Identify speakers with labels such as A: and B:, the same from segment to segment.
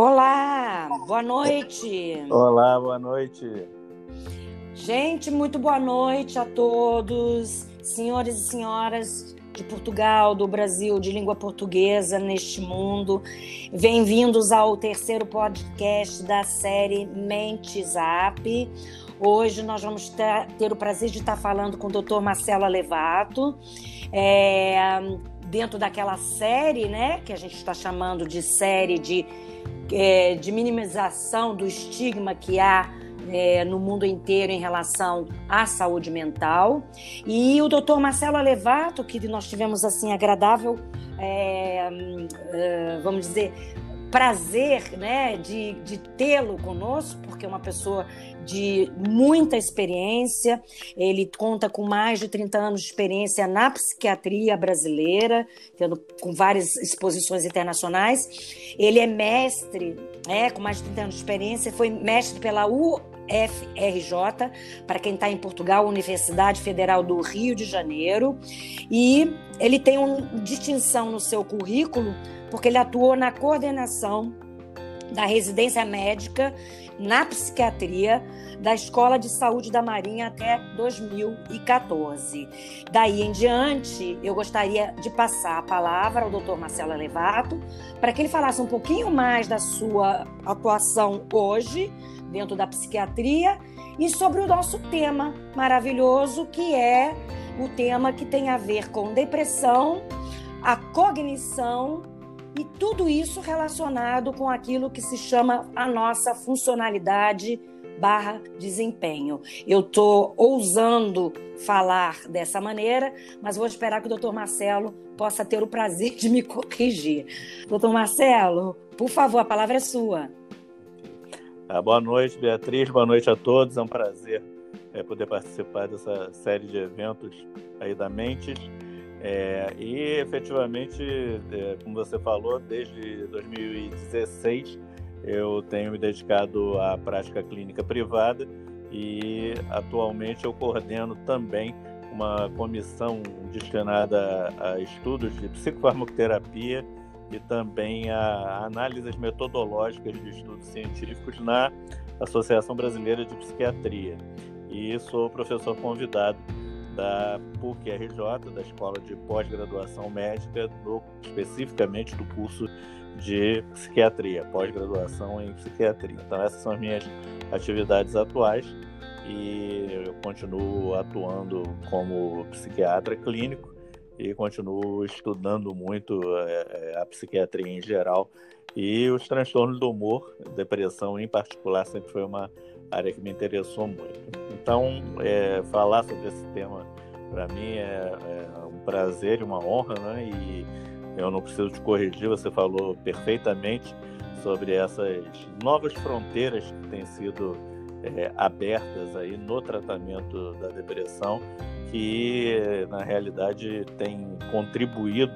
A: Olá, boa noite.
B: Olá, boa noite.
A: Gente, muito boa noite a todos, senhores e senhoras de Portugal, do Brasil, de língua portuguesa neste mundo. Bem-vindos ao terceiro podcast da série Mente Zap. Hoje nós vamos ter, o prazer de estar falando com o Dr. Marcelo Alevato. É, dentro daquela série, né, que a gente está chamando de série de, é, de minimização do estigma que há é, no mundo inteiro em relação à saúde mental. E o doutor Marcelo Alevato, que nós tivemos assim agradável, é, é, vamos dizer, prazer né, de, de tê-lo conosco, porque é uma pessoa de muita experiência, ele conta com mais de 30 anos de experiência na psiquiatria brasileira, tendo com várias exposições internacionais. Ele é mestre, é, com mais de 30 anos de experiência, foi mestre pela U FRJ, para quem está em Portugal, Universidade Federal do Rio de Janeiro. E ele tem uma distinção no seu currículo, porque ele atuou na coordenação da residência médica na psiquiatria da Escola de Saúde da Marinha até 2014. Daí em diante, eu gostaria de passar a palavra ao Dr. Marcelo Levato para que ele falasse um pouquinho mais da sua atuação hoje dentro da psiquiatria e sobre o nosso tema maravilhoso, que é o tema que tem a ver com depressão, a cognição e tudo isso relacionado com aquilo que se chama a nossa funcionalidade barra desempenho. Eu estou ousando falar dessa maneira, mas vou esperar que o doutor Marcelo possa ter o prazer de me corrigir. Doutor Marcelo, por favor, a palavra é sua.
B: Ah, boa noite, Beatriz. Boa noite a todos. É um prazer é, poder participar dessa série de eventos aí da Mentes. É, e efetivamente, é, como você falou, desde 2016 eu tenho me dedicado à prática clínica privada e atualmente eu coordeno também uma comissão destinada a estudos de psicofarmacoterapia e também a análises metodológicas de estudos científicos na Associação Brasileira de Psiquiatria. E sou professor convidado da PUC-RJ, da Escola de Pós-Graduação Médica, especificamente do curso de Psiquiatria, pós-graduação em Psiquiatria. Então, essas são as minhas atividades atuais e eu continuo atuando como psiquiatra clínico e continuo estudando muito é, é, a psiquiatria em geral e os transtornos do humor, depressão em particular, sempre foi uma área que me interessou muito. Então, é, falar sobre esse tema para mim é, é, um prazer e uma honra, né? E eu não preciso te corrigir, você falou perfeitamente sobre essas novas fronteiras que têm sido é, abertas aí no tratamento da depressão que na realidade tem contribuído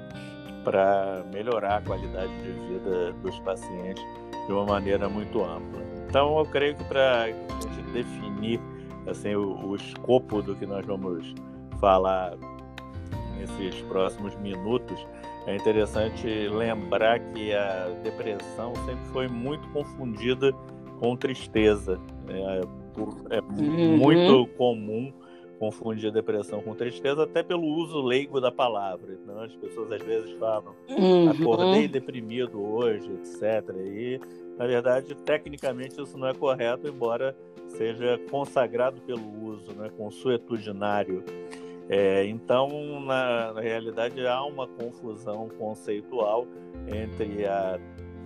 B: para melhorar a qualidade de vida dos pacientes de uma maneira muito ampla. Então, eu creio que para a gente definir assim, o, o escopo do que nós vamos falar nesses próximos minutos, é interessante lembrar que a depressão sempre foi muito confundida com tristeza. É, é uhum. muito comum confundir depressão com tristeza, até pelo uso leigo da palavra. Então, as pessoas às vezes falam, uhum. acordei deprimido hoje, etc. E, na verdade, tecnicamente isso não é correto, embora seja consagrado pelo uso, né, consuetudinário. É, então, na, na realidade, há uma confusão conceitual entre a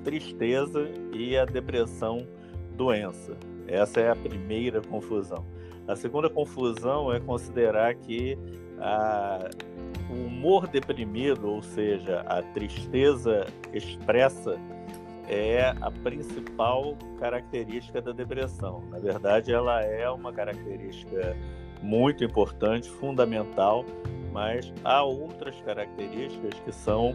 B: tristeza e a depressão doença. Essa é a primeira confusão. A segunda confusão é considerar que a, o humor deprimido, ou seja, a tristeza expressa, é a principal característica da depressão. Na verdade, ela é uma característica muito importante, fundamental, mas há outras características que são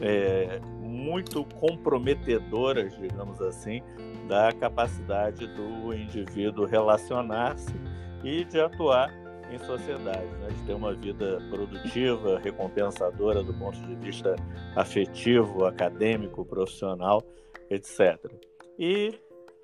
B: é, muito comprometedoras, digamos assim, da capacidade do indivíduo relacionar-se e de atuar em sociedade, né? de ter uma vida produtiva, recompensadora do ponto de vista afetivo, acadêmico, profissional, etc. E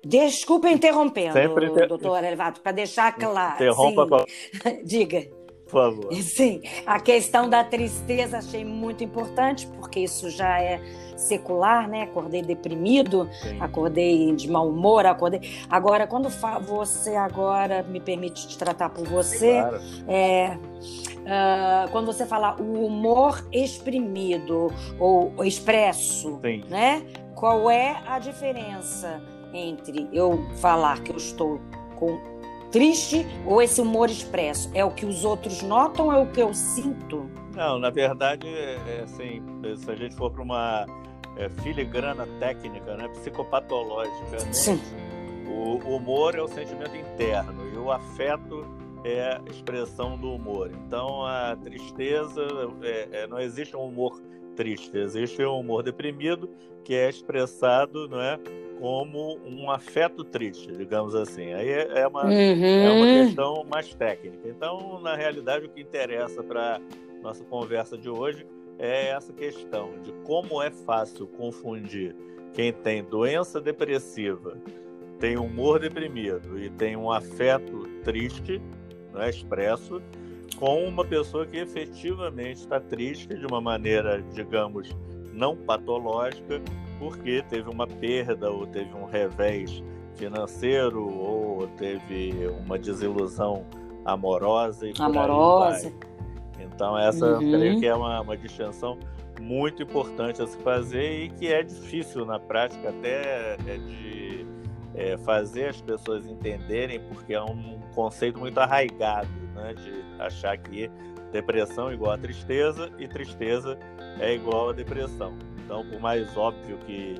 A: Desculpa interrompendo, Sempre inter... doutor Elevato, para deixar claro.
B: Interrompa.
A: Sim. Diga.
B: Por favor.
A: Sim, a questão da tristeza achei muito importante, porque isso já é secular, né? Acordei deprimido, Sim. acordei de mau humor, acordei. Agora, quando você agora me permite te tratar por você, claro. é, uh, quando você fala o humor exprimido ou expresso, Sim. né? Qual é a diferença entre eu falar que eu estou com triste ou esse humor expresso? É o que os outros notam ou é o que eu sinto?
B: Não, na verdade, é, é assim, se a gente for para uma é, filigrana técnica, né, psicopatológica, né?
A: Sim.
B: O, o humor é o sentimento interno e o afeto é a expressão do humor. Então, a tristeza, é, é, não existe um humor triste, existe um humor deprimido que é expressado, não é, como um afeto triste, digamos assim. Aí é, é uma, uhum. é uma questão mais técnica. Então, na realidade, o que interessa para nossa conversa de hoje é essa questão de como é fácil confundir quem tem doença depressiva, tem humor deprimido e tem um afeto triste, não é expresso, com uma pessoa que efetivamente está triste de uma maneira, digamos, não patológica, porque teve uma perda ou teve um revés financeiro ou teve uma desilusão amorosa e
A: amorosa.
B: Então essa uhum. creio que é uma, uma distinção muito importante a se fazer e que é difícil na prática até de é, fazer as pessoas entenderem porque é um conceito muito arraigado, né, de achar que depressão é igual a tristeza e tristeza é igual a depressão. Então, por mais óbvio que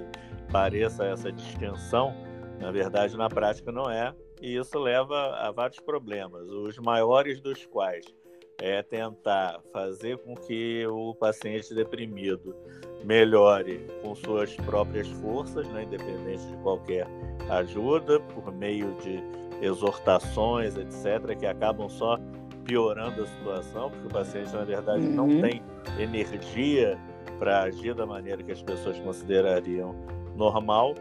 B: pareça essa distinção, na verdade, na prática não é, e isso leva a vários problemas, os maiores dos quais é tentar fazer com que o paciente deprimido melhore com suas próprias forças, né, independente de qualquer ajuda, por meio de exortações, etc., que acabam só piorando a situação, porque o paciente, na verdade, uhum. não tem energia para agir da maneira que as pessoas considerariam normal,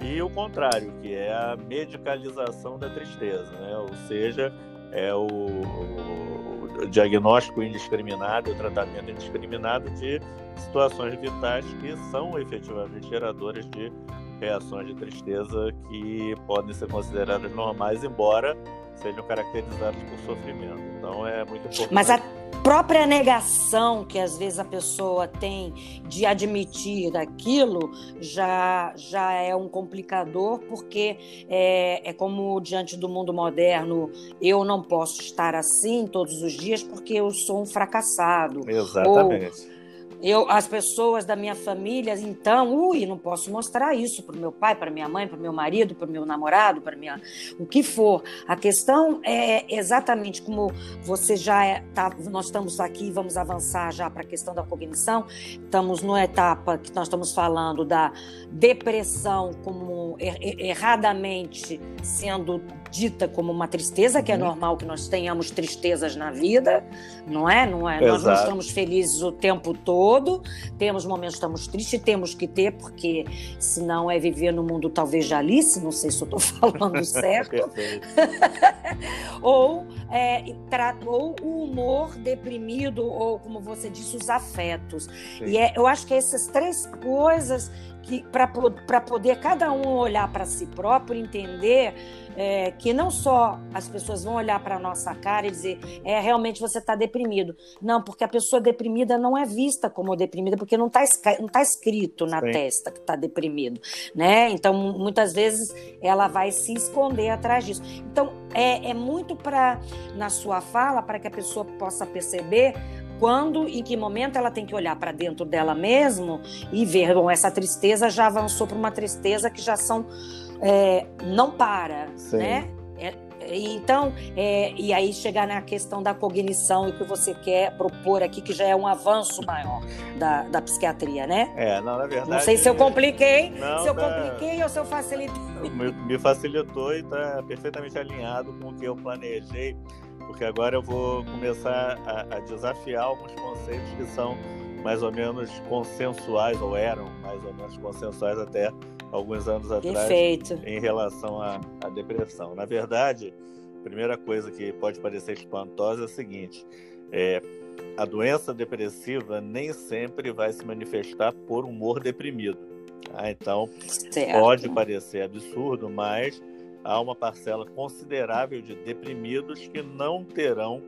B: e o contrário, que é a medicalização da tristeza, né? ou seja, é o, o diagnóstico indiscriminado, o tratamento indiscriminado de situações vitais que são efetivamente geradoras de reações de tristeza que podem ser consideradas normais, embora sejam caracterizadas por sofrimento. Então é muito importante.
A: Mas a própria negação que às vezes a pessoa tem de admitir aquilo já, já é um complicador, porque é, é como diante do mundo moderno, eu não posso estar assim todos os dias porque eu sou um fracassado.
B: Exatamente.
A: Ou, eu, as pessoas da minha família, então, ui, não posso mostrar isso para o meu pai, para minha mãe, para o meu marido, para o meu namorado, para minha, o que for. A questão é exatamente como você já é, tá, nós estamos aqui, vamos avançar já para a questão da cognição. Estamos numa etapa que nós estamos falando da depressão como er, er, erradamente sendo dita como uma tristeza, que é uhum. normal que nós tenhamos tristezas na vida, não é? Não é? Nós não estamos felizes o tempo todo, temos momentos que estamos tristes, temos que ter, porque senão é viver no mundo talvez de Alice, não sei se eu estou falando certo. ou, é, ou o humor deprimido, ou como você disse, os afetos. Sim. E é, eu acho que essas três coisas que para poder cada um olhar para si próprio, entender é, que não só as pessoas vão olhar para a nossa cara e dizer, é, realmente você está deprimido. Não, porque a pessoa deprimida não é vista como deprimida, porque não está não tá escrito na Sim. testa que está deprimido. Né? Então, muitas vezes, ela vai se esconder atrás disso. Então, é, é muito para, na sua fala, para que a pessoa possa perceber quando, em que momento ela tem que olhar para dentro dela mesmo e ver, bom, essa tristeza já avançou para uma tristeza que já são é, não para, Sim. né? É, então, é, e aí chegar na questão da cognição e que você quer propor aqui, que já é um avanço maior da, da psiquiatria, né?
B: É, não, na verdade.
A: Não sei se eu compliquei, não, se eu tá... compliquei ou se eu facilitei.
B: Me, me facilitou e está perfeitamente alinhado com o que eu planejei, porque agora eu vou começar a, a desafiar alguns conceitos que são mais ou menos consensuais, ou eram mais ou menos consensuais até alguns anos atrás
A: Perfeito.
B: em relação à, à depressão. Na verdade, a primeira coisa que pode parecer espantosa é o seguinte: é, a doença depressiva nem sempre vai se manifestar por humor deprimido. Tá? Então, certo. pode parecer absurdo, mas há uma parcela considerável de deprimidos que não terão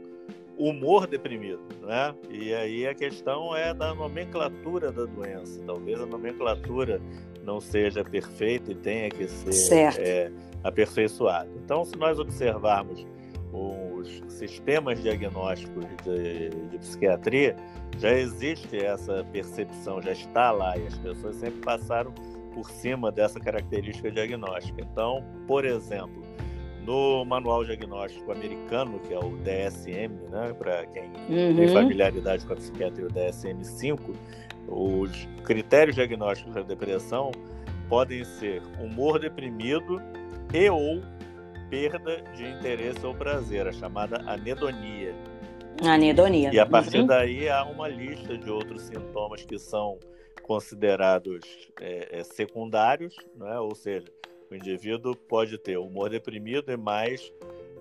B: humor deprimido, né? E aí a questão é da nomenclatura da doença. Talvez a nomenclatura não seja perfeita e tenha que ser é, aperfeiçoada. Então, se nós observarmos os sistemas diagnósticos de, de, psiquiatria, já existe essa percepção, já está lá, e as pessoas sempre passaram por cima dessa característica diagnóstica. Então, por exemplo, no manual diagnóstico americano, que é o DSM, né, para quem uhum. tem familiaridade com a psiquiatria, o DSM-5, os critérios diagnósticos da depressão podem ser humor deprimido e ou perda de interesse ou prazer, a chamada anedonia.
A: Anedonia.
B: E a partir uhum. daí há uma lista de outros sintomas que são considerados é, é, secundários, né? ou seja, o indivíduo pode ter humor deprimido e mais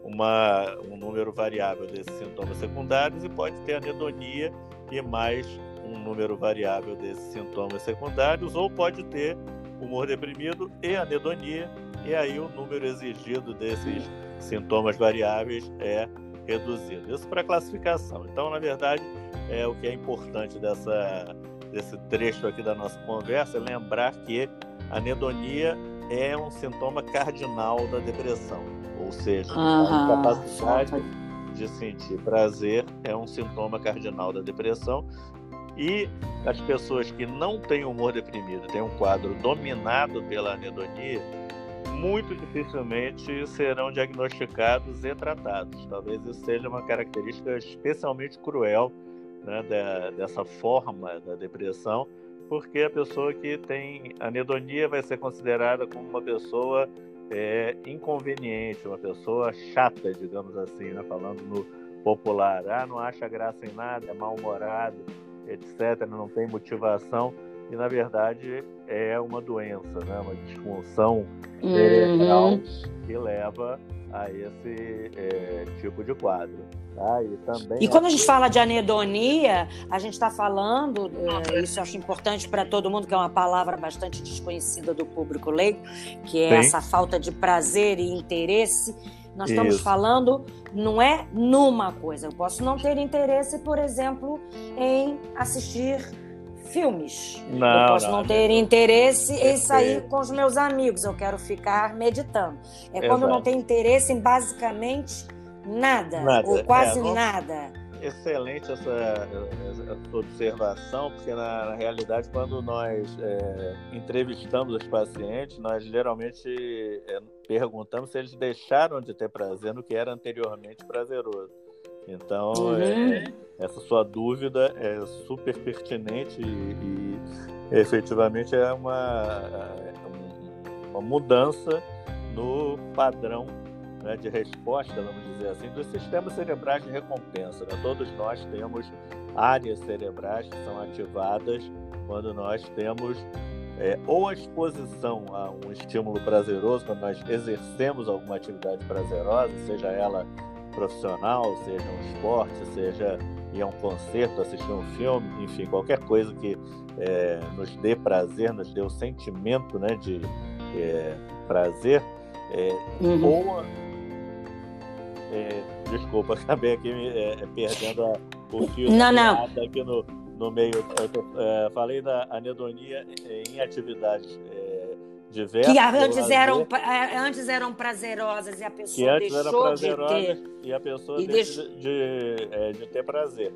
B: uma, um número variável desses sintomas secundários e pode ter anedonia e mais um número variável desses sintomas secundários, ou pode ter humor deprimido e anedonia, e aí o número exigido desses sintomas variáveis é reduzido. Isso para classificação. Então, na verdade, é o que é importante dessa, desse trecho aqui da nossa conversa é lembrar que a anedonia é um sintoma cardinal da depressão, ou seja, a incapacidade de sentir prazer é um sintoma cardinal da depressão. E as pessoas que não têm humor deprimido, têm um quadro dominado pela anedonia, muito dificilmente serão diagnosticados e tratados. Talvez isso seja uma característica especialmente cruel né, dessa forma da depressão, porque a pessoa que tem anedonia vai ser considerada como uma pessoa é, inconveniente, uma pessoa chata, digamos assim, né? falando no popular. Ah, não acha graça em nada, é mal-humorado, etc., não tem motivação. E, na verdade, é uma doença, né? uma disfunção cerebral uhum. que leva a esse é, tipo de quadro. Tá?
A: E, também e quando a gente fala de anedonia, a gente está falando, é, isso eu acho importante para todo mundo, que é uma palavra bastante desconhecida do público leigo, que é Sim. essa falta de prazer e interesse. Nós estamos isso. falando, não é numa coisa. Eu posso não ter interesse, por exemplo, em assistir filmes. Não, eu posso não, não ter interesse em sair com os meus amigos. Eu quero ficar meditando. É Exato. quando não tem interesse em basicamente Nada, nada. ou quase é, nada.
B: Excelente essa, essa, observação, porque na, na realidade, quando nós é, entrevistamos os pacientes, nós geralmente é, perguntamos se eles deixaram de ter prazer no que era anteriormente prazeroso. Então, uhum. é, essa sua dúvida é super pertinente e, e efetivamente é uma, é, uma mudança no padrão né, de resposta, vamos dizer assim, dos sistemas cerebrais de recompensa. Né? Todos nós temos áreas cerebrais que são ativadas quando nós temos é, ou a exposição a um estímulo prazeroso, quando nós exercemos alguma atividade prazerosa, seja ela profissional, seja um esporte, seja ir a um concerto, assistir um filme, enfim, qualquer coisa que é, nos dê prazer, nos dê o sentimento né, de é, prazer, é, uhum. ou é, desculpa, acabei aqui é, perdendo a, o fio
A: não, não.
B: aqui no, no meio. Eu, é, falei da anedonia em atividades é.
A: Que antes eram, é, antes eram prazerosas e a pessoa deixou de ter.
B: E a pessoa deixa de, de, é, de ter prazer.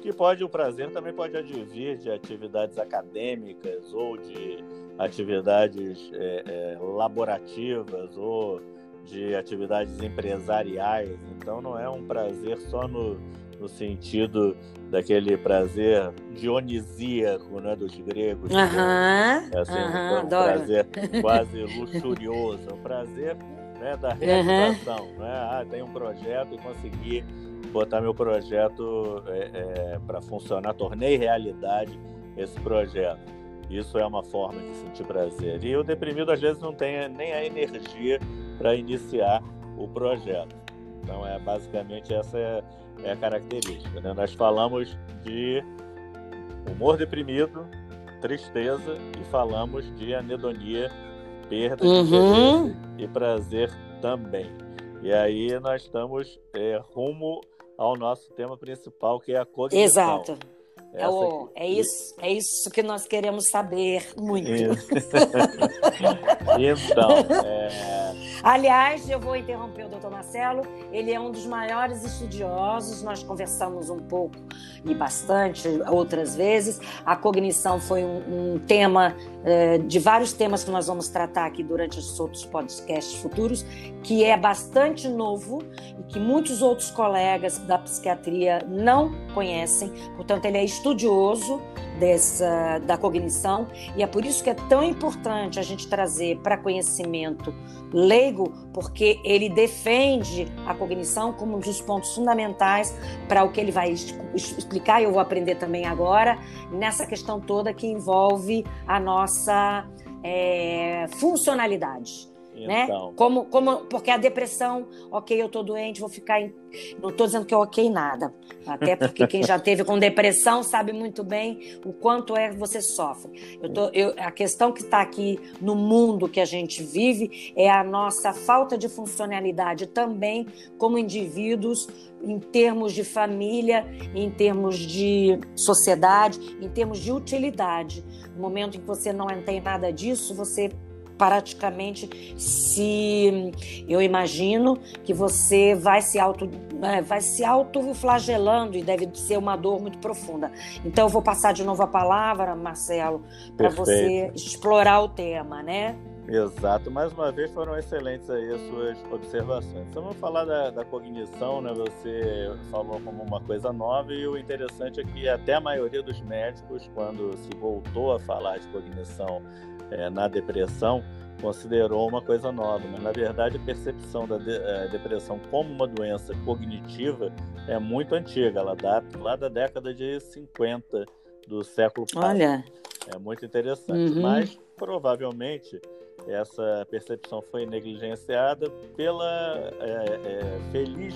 B: Que pode, o prazer também pode advir de atividades acadêmicas ou de atividades é, laborativas ou de atividades empresariais. Então não é um prazer só no, no sentido daquele prazer dionisíaco né, dos gregos.
A: Uhum,
B: é assim, uhum, um prazer quase luxurioso. É um prazer né, da realização. Uhum. Né? Ah, tem um projeto e consegui botar meu projeto é, é, para funcionar, tornei realidade esse projeto. Isso é uma forma de sentir prazer. E o deprimido às vezes não tem nem a energia para iniciar o projeto. Então é basicamente essa é, é a característica. Né? Nós falamos de humor deprimido, tristeza e falamos de anedonia, perda de
A: uhum.
B: e prazer também. E aí nós estamos é, rumo ao nosso tema principal, que é a cognição.
A: Exato. É, o, é, isso, é isso que nós queremos saber muito.
B: então, é...
A: aliás, eu vou interromper o doutor Marcelo. Ele é um dos maiores estudiosos. Nós conversamos um pouco e bastante outras vezes. A cognição foi um, um tema de vários temas que nós vamos tratar aqui durante os outros podcasts futuros, que é bastante novo e que muitos outros colegas da psiquiatria não conhecem. Portanto, ele é estudioso dessa da cognição e é por isso que é tão importante a gente trazer para conhecimento leigo, porque ele defende a cognição como um dos pontos fundamentais para o que ele vai explicar e eu vou aprender também agora nessa questão toda que envolve a nossa é, funcionalidade. Então. Né? Como, como, porque a depressão, ok, eu tô doente, vou ficar. Em, não estou dizendo que é ok nada. Até porque quem já teve com depressão sabe muito bem o quanto é que você sofre. Eu tô, eu, a questão que está aqui no mundo que a gente vive é a nossa falta de funcionalidade também como indivíduos em termos de família, em termos de sociedade, em termos de utilidade. No momento em que você não tem nada disso, você praticamente se eu imagino que você vai se auto né, vai se autoflagelando e deve ser uma dor muito profunda. Então eu vou passar de novo a palavra, Marcelo, para você explorar o tema, né?
B: Exato, mais uma vez foram excelentes aí as suas observações. Então vamos falar da, da, cognição, né? Você falou como uma coisa nova e o interessante é que até a maioria dos médicos, quando se voltou a falar de cognição é, na depressão, considerou uma coisa nova. Mas, na verdade, a percepção da de, é, depressão como uma doença cognitiva é muito antiga. Ela data lá da década de 50 do século passado.
A: Olha.
B: É muito interessante. Uhum. Mas, provavelmente, essa percepção foi negligenciada pela é, é, feliz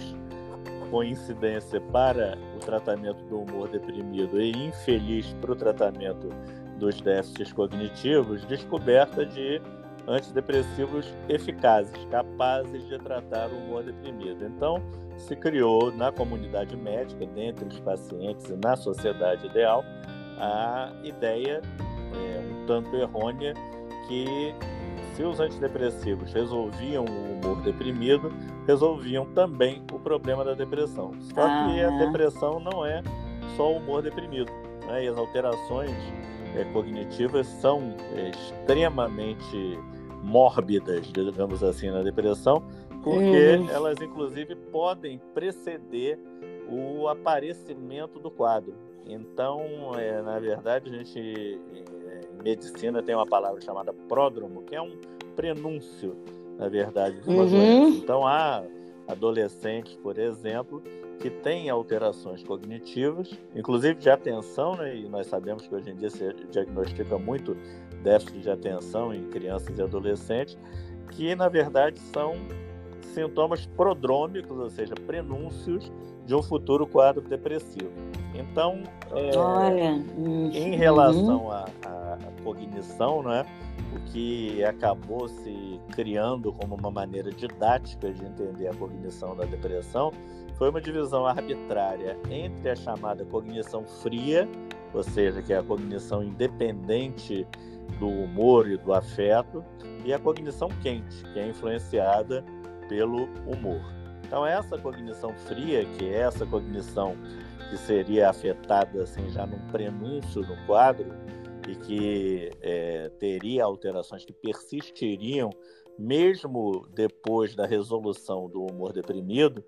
B: coincidência para o tratamento do humor deprimido e infeliz para o tratamento dos déficits cognitivos, descoberta de antidepressivos eficazes, capazes de tratar o humor deprimido. Então, se criou na comunidade médica, dentre os pacientes e na sociedade ideal, a ideia é, um tanto errônea que se os antidepressivos resolviam o humor deprimido, resolviam também o problema da depressão. Só que a depressão não é só o humor deprimido. Né? E as alterações é, cognitivas são é, extremamente mórbidas, digamos assim, na depressão, porque elas, inclusive, podem preceder o aparecimento do quadro. Então, é, na verdade, a gente medicina tem uma palavra chamada pródromo, que é um prenúncio, na verdade, de uma uhum. doença. Então, há adolescentes, por exemplo, que têm alterações cognitivas, inclusive de atenção, né? e nós sabemos que hoje em dia se diagnostica muito déficit de atenção em crianças e adolescentes, que na verdade são sintomas prodrômicos, ou seja, prenúncios de um futuro quadro depressivo. Então,
A: é, Olha.
B: em relação à, à, cognição, né, o que acabou se criando como uma maneira didática de entender a cognição da depressão foi uma divisão arbitrária entre a chamada cognição fria, ou seja, que é a cognição independente do humor e do afeto, e a cognição quente, que é influenciada pelo humor. Então, essa cognição fria, que é essa cognição que seria afetada assim, já num prenúncio no quadro e que é, teria alterações que persistiriam mesmo depois da resolução do humor deprimido,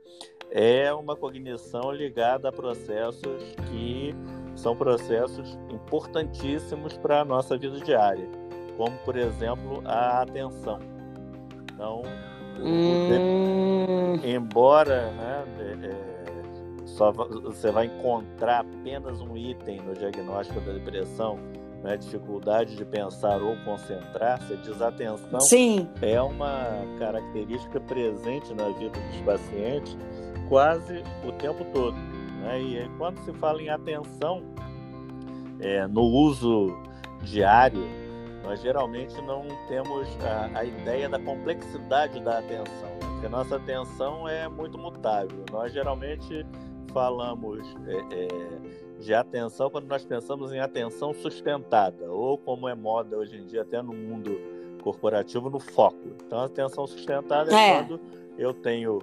B: é uma cognição ligada a processos que são processos importantíssimos para a nossa vida diária, como, por exemplo, a atenção. Então, hum... embora né, é, só você vai encontrar apenas um item no diagnóstico da depressão né, dificuldade de pensar ou concentrar-se, a desatenção
A: Sim.
B: é uma característica presente na vida dos pacientes quase o tempo todo. Né? E quando se fala em atenção, é, no uso diário, nós geralmente não temos a, a ideia da complexidade da atenção, porque nossa atenção é muito mutável. Nós geralmente falamos é, é, de atenção quando nós pensamos em atenção sustentada, ou como é moda hoje em dia, até no mundo corporativo, no foco. Então, a atenção sustentada é, é quando eu tenho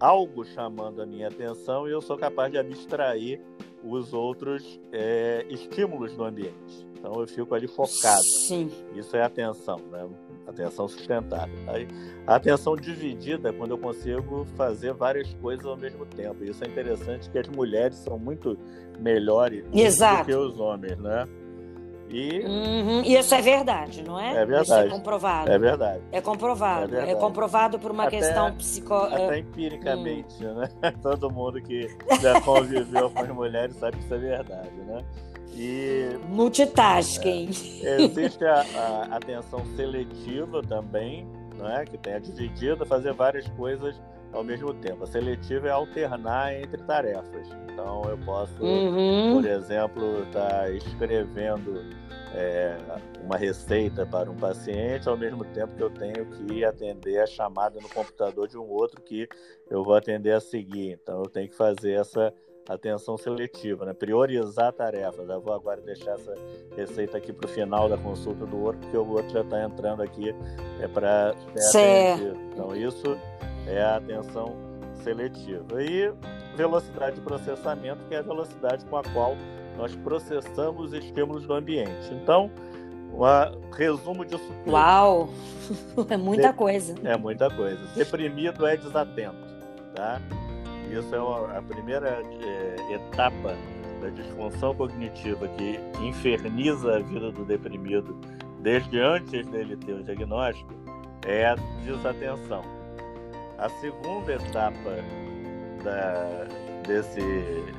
B: algo chamando a minha atenção e eu sou capaz de abstrair os outros é, estímulos do ambiente. Então eu fico ali focado.
A: Sim.
B: Isso é atenção, né? Atenção sustentada. Aí, a atenção dividida é quando eu consigo fazer várias coisas ao mesmo tempo. Isso é interessante que as mulheres são muito melhores
A: Exato.
B: do que os homens, né?
A: E uhum. isso é verdade, não é?
B: É verdade. Isso é
A: comprovado.
B: É verdade.
A: É comprovado. É, verdade. é comprovado por uma
B: até,
A: questão psicológica.
B: Até empiricamente, hum. né? Todo mundo que já conviveu com as mulheres sabe que isso é verdade, né?
A: E, Multitasking.
B: É, existe a, a, atenção seletiva também, né, que tem a dividida, fazer várias coisas ao mesmo tempo. A seletiva é alternar entre tarefas. Então, eu posso, uhum. por exemplo, estar tá escrevendo é, uma receita para um paciente, ao mesmo tempo que eu tenho que atender a chamada no computador de um outro que eu vou atender a seguir. Então, eu tenho que fazer essa atenção seletiva, né? priorizar tarefas. Eu vou agora deixar essa receita aqui para o final da consulta do outro, porque o outro já está entrando aqui é para ser atendido. Então, isso é a atenção seletiva. E velocidade de processamento, que é a velocidade com a qual nós processamos estímulos do ambiente. Então, um resumo disso tudo.
A: Uau! É muita coisa.
B: É muita coisa. Deprimido é desatento, tá? Isso é a primeira é, etapa da disfunção cognitiva que inferniza a vida do deprimido desde antes dele ter o diagnóstico é a desatenção. A segunda etapa da, desse,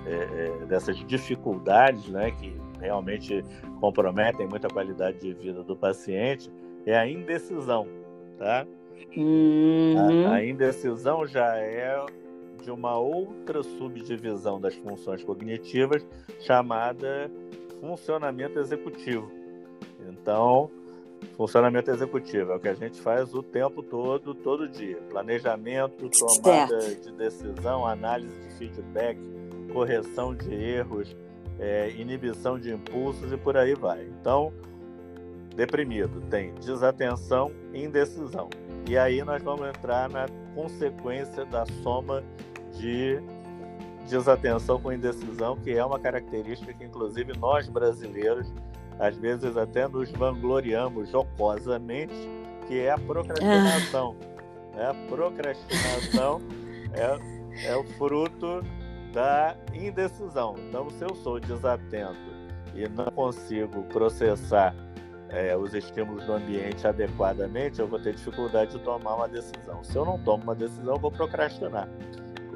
B: é, é, dessas dificuldades, né, que realmente comprometem muito a qualidade de vida do paciente, é a indecisão, tá?
A: Uhum.
B: A, a indecisão já é de uma outra subdivisão das funções cognitivas chamada funcionamento executivo. Então, funcionamento executivo é o que a gente faz o tempo todo, todo dia. Planejamento, tomada certo. de decisão, análise de feedback, correção de erros, é, inibição de impulsos e por aí vai. Então, deprimido tem desatenção e indecisão. E aí nós vamos entrar na consequência da soma de desatenção com indecisão, que é uma característica que, inclusive, nós brasileiros, às vezes até nos vangloriamos jocosamente, que é a procrastinação. Ah. A procrastinação é, é o fruto da indecisão. Então, se eu sou desatento e não consigo processar é, os estímulos do ambiente adequadamente, eu vou ter dificuldade de tomar uma decisão. Se eu não tomo uma decisão, eu vou procrastinar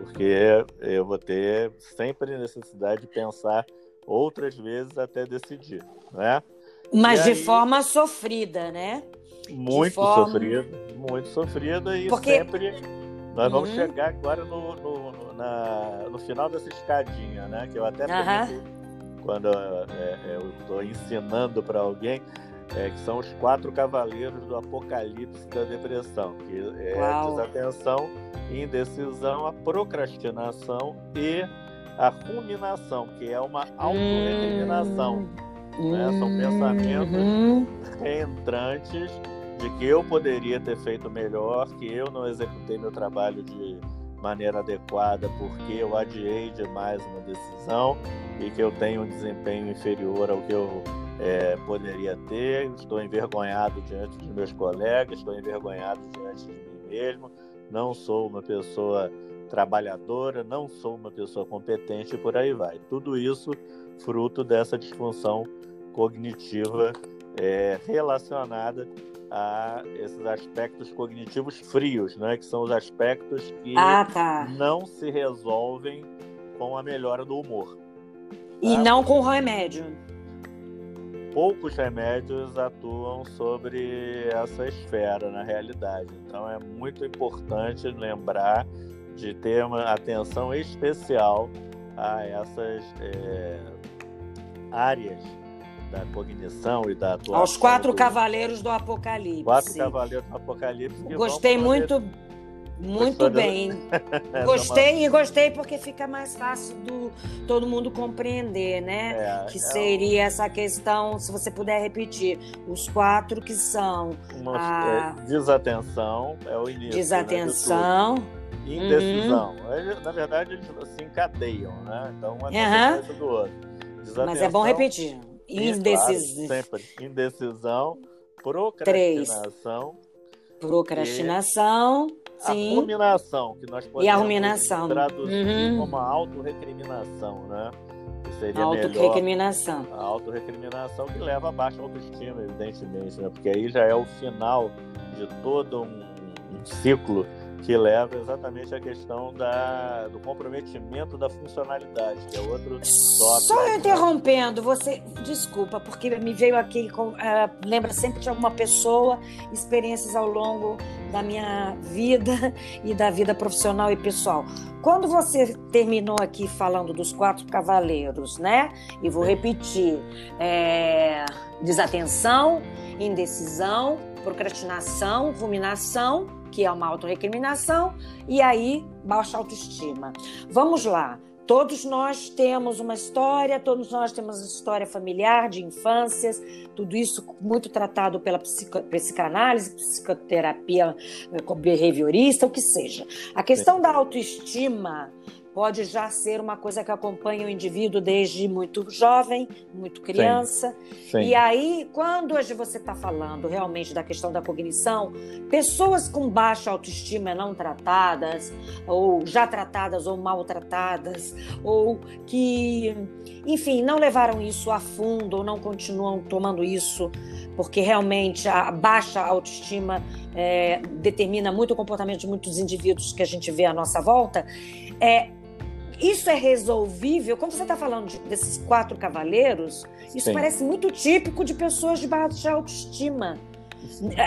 B: porque eu vou ter sempre necessidade de pensar outras vezes até decidir, né?
A: Mas de forma sofrida, né?
B: Muito forma... sofrida, muito sofrida e porque... sempre nós vamos uhum. chegar agora no, no, na, no final dessa escadinha, né? Que eu até uhum. quando é, é eu estou ensinando para alguém, é, que são os quatro cavaleiros do apocalipse da depressão, que é Uau. a desatenção, indecisão, a procrastinação e a ruminação, que é uma auto-eliminação. Hum, né? São pensamentos hum. entrantes de que eu poderia ter feito melhor, que eu não executei meu trabalho de maneira adequada porque eu adiei demais uma decisão e que eu tenho um desempenho inferior ao que eu é, poderia ter. Estou envergonhado diante dos meus colegas, estou envergonhado diante de mim mesmo. Não sou uma pessoa trabalhadora, não sou uma pessoa competente e por aí vai. Tudo isso fruto dessa disfunção cognitiva é, relacionada a esses aspectos cognitivos frios, né? que são os aspectos que
A: ah, tá.
B: não se resolvem com a melhora do humor.
A: E tá? não com remédio.
B: poucos remédios atuam sobre essa esfera na realidade. Então é muito importante lembrar de ter uma atenção especial a essas é, áreas da cognição e da atuação.
A: Aos quatro do... cavaleiros do Apocalipse.
B: Quatro cavaleiros do Apocalipse.
A: Gostei muito, muito bem. gostei e gostei porque fica mais fácil do todo mundo compreender, né? É, que é seria um... essa questão, se você puder repetir, os quatro que são
B: Uma, a... é, desatenção é o início. Né,
A: desatenção. Né,
B: indecisão. Uhum. na verdade, eles se encadeiam, né? Então, uma uhum. coisa do outro.
A: Mas é bom repetir.
B: Indecisão. Claro, sempre. Indecisão, procrastinação.
A: Três. Procrastinação. Sim.
B: Ruminação, que nós podemos
A: e a ruminação.
B: traduzir uhum. como autorrecriminação, né? Seria
A: autorrecriminação.
B: Melhor, a autorrecriminação que leva a baixa autoestima, evidentemente, né? Porque aí já é o final de todo um, um ciclo que leva exatamente à questão da, do comprometimento da funcionalidade, que é outro tópico.
A: Só interrompendo, você, desculpa, porque me veio aqui, uh, lembra sempre de alguma pessoa, experiências ao longo da minha vida e da vida profissional e pessoal. Quando você terminou aqui falando dos quatro cavaleiros, né? E vou repetir: é, desatenção, indecisão, procrastinação, ruminação que é uma autorrecriminação, e aí baixa autoestima. Vamos lá. Todos nós temos uma história, todos nós temos história familiar, de infâncias, tudo isso muito tratado pela psicanálise, psicoterapia eh, behaviorista, o que seja. A questão da autoestima pode já ser uma coisa que acompanha o indivíduo desde muito jovem, muito criança. Sim. Sim. E aí, quando hoje você está falando realmente da questão da cognição, pessoas com baixa autoestima não tratadas, ou já tratadas ou maltratadas, ou que, enfim, não levaram isso a fundo ou não continuam tomando isso porque realmente a baixa autoestima é, determina muito o comportamento de muitos indivíduos que a gente vê à nossa volta, é, isso é resolvível? Como você está falando de, desses quatro cavaleiros, isso Sim. parece muito típico de pessoas de baixa autoestima.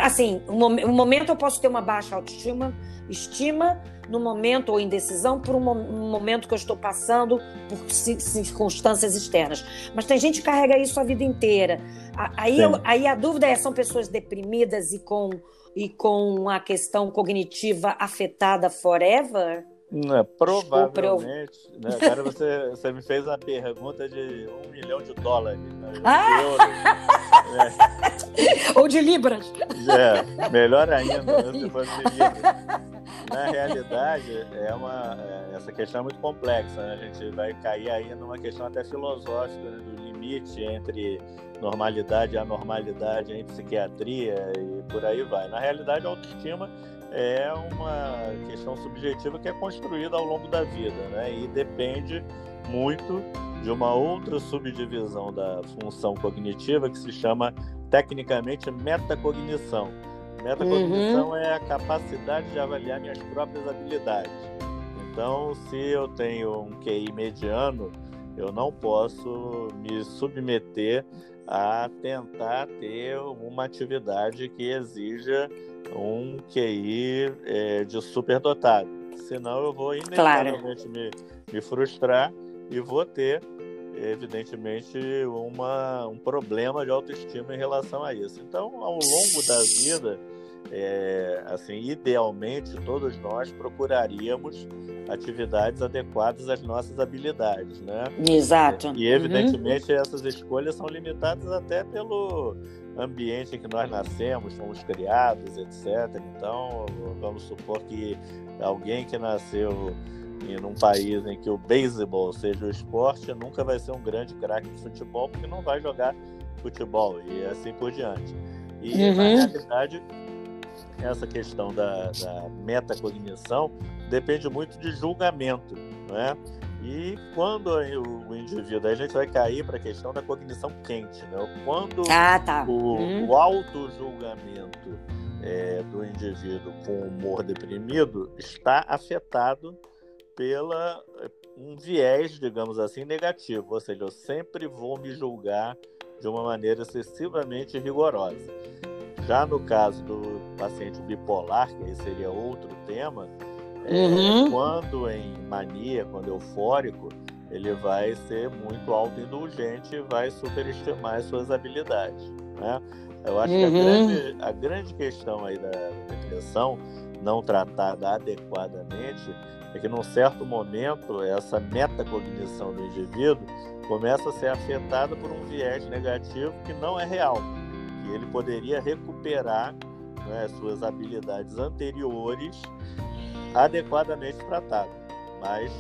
A: Assim, um, momento eu posso ter uma baixa autoestima, estima, no momento ou indecisão, por um, um momento que eu estou passando por circunstâncias externas. Mas tem gente que carrega isso a vida inteira. Aí, eu, aí a dúvida é: são pessoas deprimidas e com, e com a questão cognitiva afetada forever?
B: Não, provavelmente. Né? Agora você, você me fez uma pergunta de um milhão de dólares. Né?
A: Ah! É. Ou de libras.
B: É, melhor ainda, né, se fosse de libras. Na realidade, é uma, é, essa questão é muito complexa. Né? A gente vai cair aí numa questão até filosófica né? do limite entre normalidade e anormalidade em psiquiatria e por aí vai. Na realidade, a autoestima é uma questão subjetiva que é construída ao longo da vida, né? E depende muito de uma outra subdivisão da função cognitiva que se chama tecnicamente metacognição. Metacognição uhum. é a capacidade de avaliar minhas próprias habilidades. Então, se eu tenho um QI mediano, eu não posso me submeter a tentar ter uma atividade que exija um QI é, de superdotado. Senão eu vou inevitavelmente claro. me, me frustrar e vou ter, evidentemente, uma, um problema de autoestima em relação a isso. Então, ao longo da vida, é, assim, idealmente, todos nós procuraríamos atividades adequadas às nossas habilidades, né?
A: Exato.
B: E, evidentemente, uhum. essas escolhas são limitadas até pelo ambiente em que nós nascemos, fomos criados, etc. Então, vamos supor que alguém que nasceu em um país em que o beisebol seja o esporte nunca vai ser um grande craque de futebol porque não vai jogar futebol e assim por diante. E uhum. na realidade essa questão da, da metacognição depende muito de julgamento, né? E quando o, indivíduo, a gente vai cair para a questão da cognição quente, né? Quando
A: ah, tá.
B: o, hum. o auto-julgamento é, do indivíduo com humor deprimido está afetado pela um viés, digamos assim, negativo. Ou seja, eu sempre vou me julgar de uma maneira excessivamente rigorosa. Já no caso do paciente bipolar, que aí seria outro tema, é, uhum. quando em mania, quando eufórico, ele vai ser muito autoindulgente e vai superestimar as suas habilidades. Né? Eu acho uhum. que a uhum. grande, a grande questão aí da depressão não tratada adequadamente é que num certo momento essa metacognição do indivíduo começa a ser afetada por um viés negativo que não é real, ele poderia recuperar né, suas habilidades anteriores adequadamente tratado, mas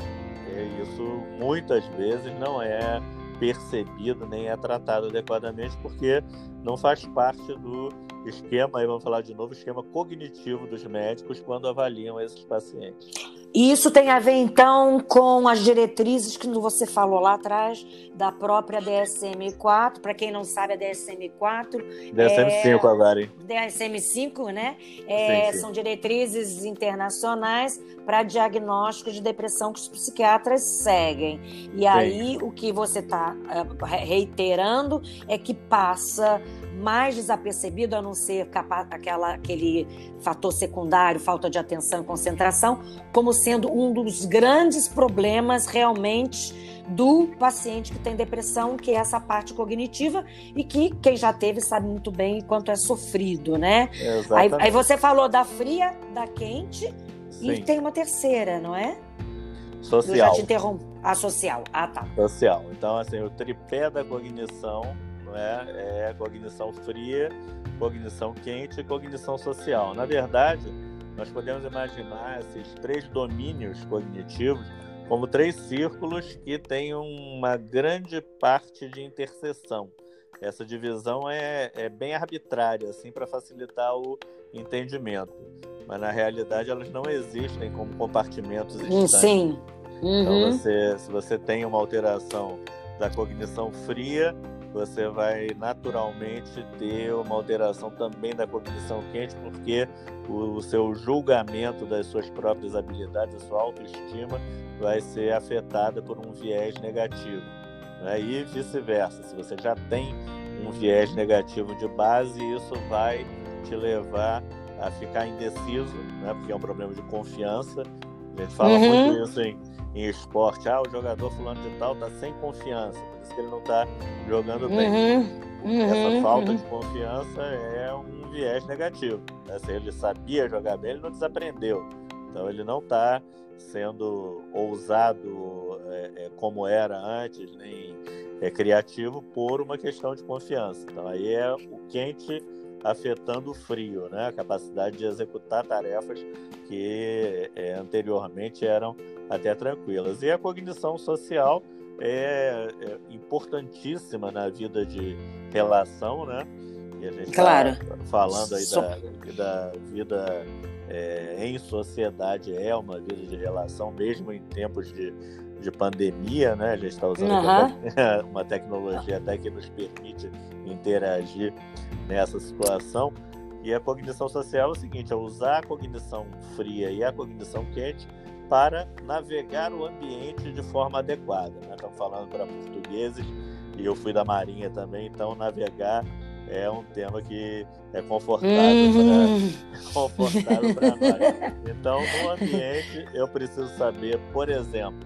B: é, isso muitas vezes não é percebido nem é tratado adequadamente porque não faz parte do esquema, aí vamos falar de novo, esquema cognitivo dos médicos quando avaliam esses pacientes.
A: E isso tem a ver, então, com as diretrizes que você falou lá atrás, da própria DSM-4. Para quem não sabe, a DSM-4.
B: DSM-5 é... agora, hein?
A: DSM-5, né? É, sim, sim. São diretrizes internacionais para diagnóstico de depressão que os psiquiatras seguem. E sim. aí, o que você está é, reiterando é que passa mais desapercebido, a não ser aquela, aquele fator secundário, falta de atenção e concentração, como sendo um dos grandes problemas realmente do paciente que tem depressão, que é essa parte cognitiva, e que quem já teve sabe muito bem quanto é sofrido, né? Aí, aí, você falou da fria, da quente, Sim. e tem uma terceira, não é?
B: Social.
A: Eu já te interrompo. A social. Ah, tá.
B: Social. Então, assim, o tripé da cognição não é? É cognição fria, cognição quente e cognição social. Na verdade, nós podemos imaginar esses três domínios cognitivos como três círculos que têm uma grande parte de interseção. Essa divisão é, é bem arbitrária, assim, para facilitar o entendimento. Mas na realidade elas não existem como compartimentos distantes.
A: Sim.
B: Então, uhum. Então, você, se você tem uma alteração da cognição fria, você vai naturalmente ter uma alteração também da cognição quente, porque o, seu julgamento das suas próprias habilidades, a sua autoestima, vai ser afetada por um viés negativo. Né? E vice-versa. Se você já tem um viés negativo de base, isso vai te levar a ficar indeciso, né? porque é um problema de confiança. A gente fala uhum. muito isso em, em esporte. Ah, o jogador fulano de tal está sem confiança isso que ele não está jogando bem. Uhum, uhum, Essa falta uhum. de confiança é um viés negativo. Né? Se ele sabia jogar bem, ele não desaprendeu. Então ele não está sendo ousado é, é, como era antes, nem é, criativo por uma questão de confiança. Então aí é o quente afetando o frio, né? a capacidade de executar tarefas que é, anteriormente eram até tranquilas. E a cognição social é, é importantíssima na vida de relação, né? E a gente tá
A: claro.
B: Tá falando aí so... da, da vida é, em sociedade, é uma vida de relação, mesmo em tempos de, de pandemia, né? A gente está usando uhum. uma tecnologia até que nos permite interagir nessa situação. E a cognição social é o seguinte: é usar a cognição fria e a cognição quente para navegar o ambiente de forma adequada. Né? Estamos falando para portugueses e eu fui da Marinha também, então navegar é um tema que é confortável uhum. para nós. Então, no ambiente, eu preciso saber, por exemplo,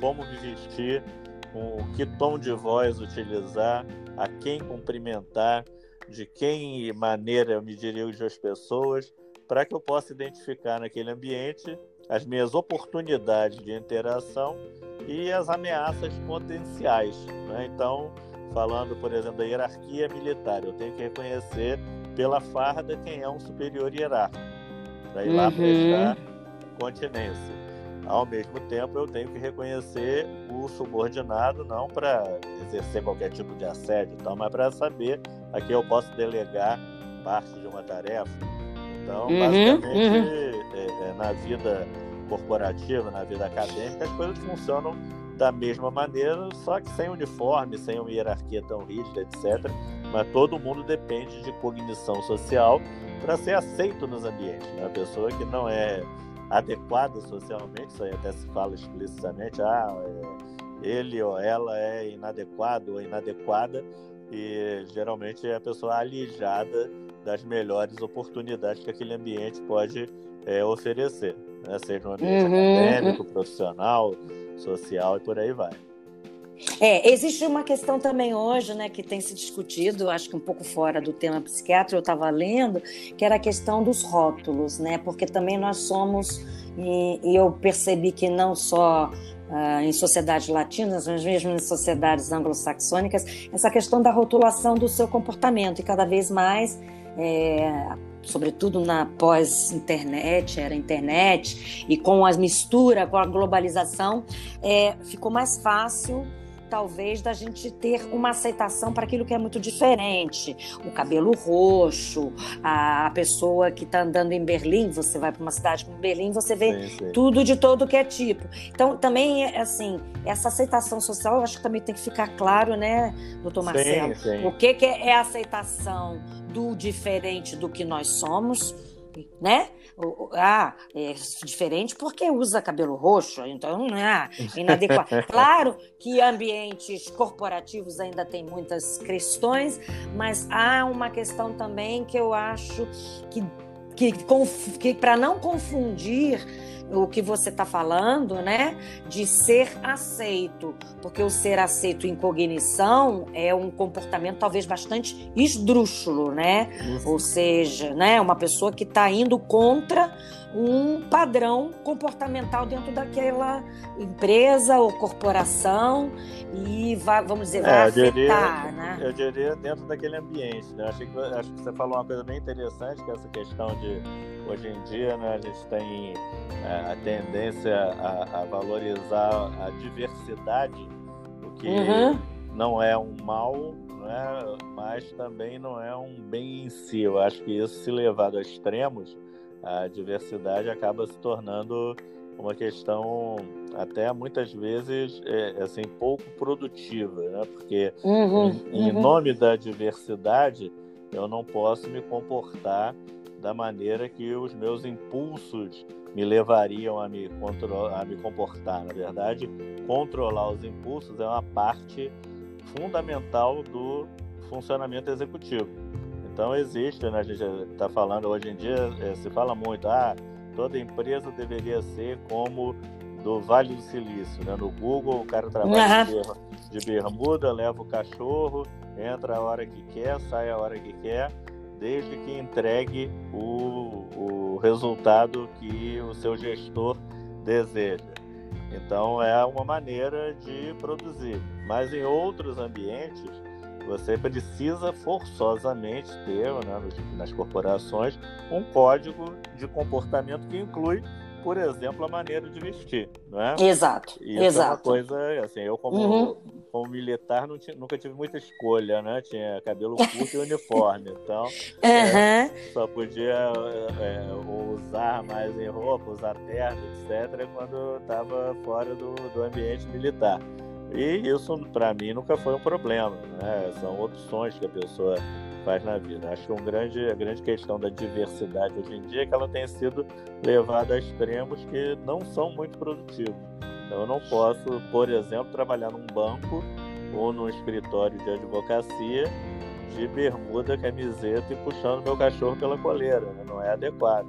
B: como me vestir, com que tom de voz utilizar, a quem cumprimentar, de que maneira eu me dirijo às pessoas, para que eu possa identificar naquele ambiente as minhas oportunidades de interação e as ameaças potenciais. Né? Então, falando, por exemplo, da hierarquia militar, eu tenho que reconhecer pela farda quem é um superior hierárquico, para ir uhum. lá prestar continência. Ao mesmo tempo, eu tenho que reconhecer o subordinado, não para exercer qualquer tipo de assédio, então, mas para saber a quem eu posso delegar parte de uma tarefa. Então, uhum, basicamente, uhum. É, é, na vida corporativa, na vida acadêmica, as coisas funcionam da mesma maneira, só que sem uniforme, sem uma hierarquia tão rígida, etc. Mas todo mundo depende de cognição social para ser aceito nos ambientes. Né? A pessoa que não é adequada socialmente, isso aí até se fala explicitamente, ah, é, ele ou ela é inadequado ou inadequada, e geralmente é a pessoa alijada das melhores oportunidades que aquele ambiente pode é, oferecer, né? seja um ambiente uhum, acadêmico, uhum. profissional, social e por aí vai.
A: É, existe uma questão também hoje, né, que tem se discutido, acho que um pouco fora do tema psiquiatra, eu estava lendo, que era a questão dos rótulos, né, porque também nós somos, e, e eu percebi que não só uh, em sociedades latinas, mas mesmo em sociedades anglo-saxônicas, essa questão da rotulação do seu comportamento, e cada vez mais é, sobretudo na pós-internet, era internet, e com a mistura, com a globalização, é, ficou mais fácil talvez da gente ter uma aceitação para aquilo que é muito diferente. O cabelo roxo, a pessoa que está andando em Berlim, você vai para uma cidade como Berlim, você vê sim, sim. tudo de todo que é tipo. Então, também, assim, essa aceitação social, eu acho que também tem que ficar claro, né, doutor Marcelo? Sim, o que, que é aceitação do diferente do que nós somos, né? Ah, é diferente porque usa cabelo roxo, então não é inadequado. claro que ambientes corporativos ainda tem muitas questões, mas há uma questão também que eu acho que, que, que para não confundir o que você está falando, né? De ser aceito, porque o ser aceito em cognição é um comportamento talvez bastante esdrúxulo, né? Isso. Ou seja, né? Uma pessoa que está indo contra um padrão comportamental dentro daquela empresa ou corporação e vai, vamos dizer, vai é, afetar,
B: diria,
A: né?
B: Eu diria dentro daquele ambiente, né? Acho que, acho que você falou uma coisa bem interessante, que é essa questão de, hoje em dia, né, a gente tem é, a tendência a, a, valorizar a diversidade, o que uhum. não é um mal, né, mas também não é um bem em si. Eu acho que isso, se levado a extremos, a diversidade acaba se tornando uma questão até muitas vezes é, assim pouco produtiva, né? Porque uhum, em, uhum. nome da diversidade eu não posso me comportar da maneira que os meus impulsos me levariam a me, a me comportar. Na verdade, controlar os impulsos é uma parte fundamental do funcionamento executivo. Então existe, né, a gente está falando hoje em dia, é, se fala muito, ah, toda empresa deveria ser como do Vale do Silício, né? No Google o cara trabalha uhum. de bermuda, leva o cachorro, entra a hora que quer, sai a hora que quer, desde que entregue o, o resultado que o seu gestor deseja. Então é uma maneira de produzir. Mas em outros ambientes você precisa forçosamente ter, né, nas corporações, um código de comportamento que inclui, por exemplo, a maneira de vestir, não é?
A: Exato,
B: Isso
A: exato.
B: é uma coisa, assim, eu como, uhum. como militar tinha, nunca tive muita escolha, né? Tinha cabelo curto e uniforme, então uhum. é, só podia é, usar mais em roupa, usar terno, etc., quando estava fora do, do ambiente militar. E isso, para mim, nunca foi um problema. Né? São opções que a pessoa faz na vida. Acho que um grande, a grande questão da diversidade hoje em dia é que ela tem sido levada a extremos que não são muito produtivos. Então, eu não posso, por exemplo, trabalhar num banco ou num escritório de advocacia de bermuda, camiseta e puxando meu cachorro pela coleira. Né? Não é adequado.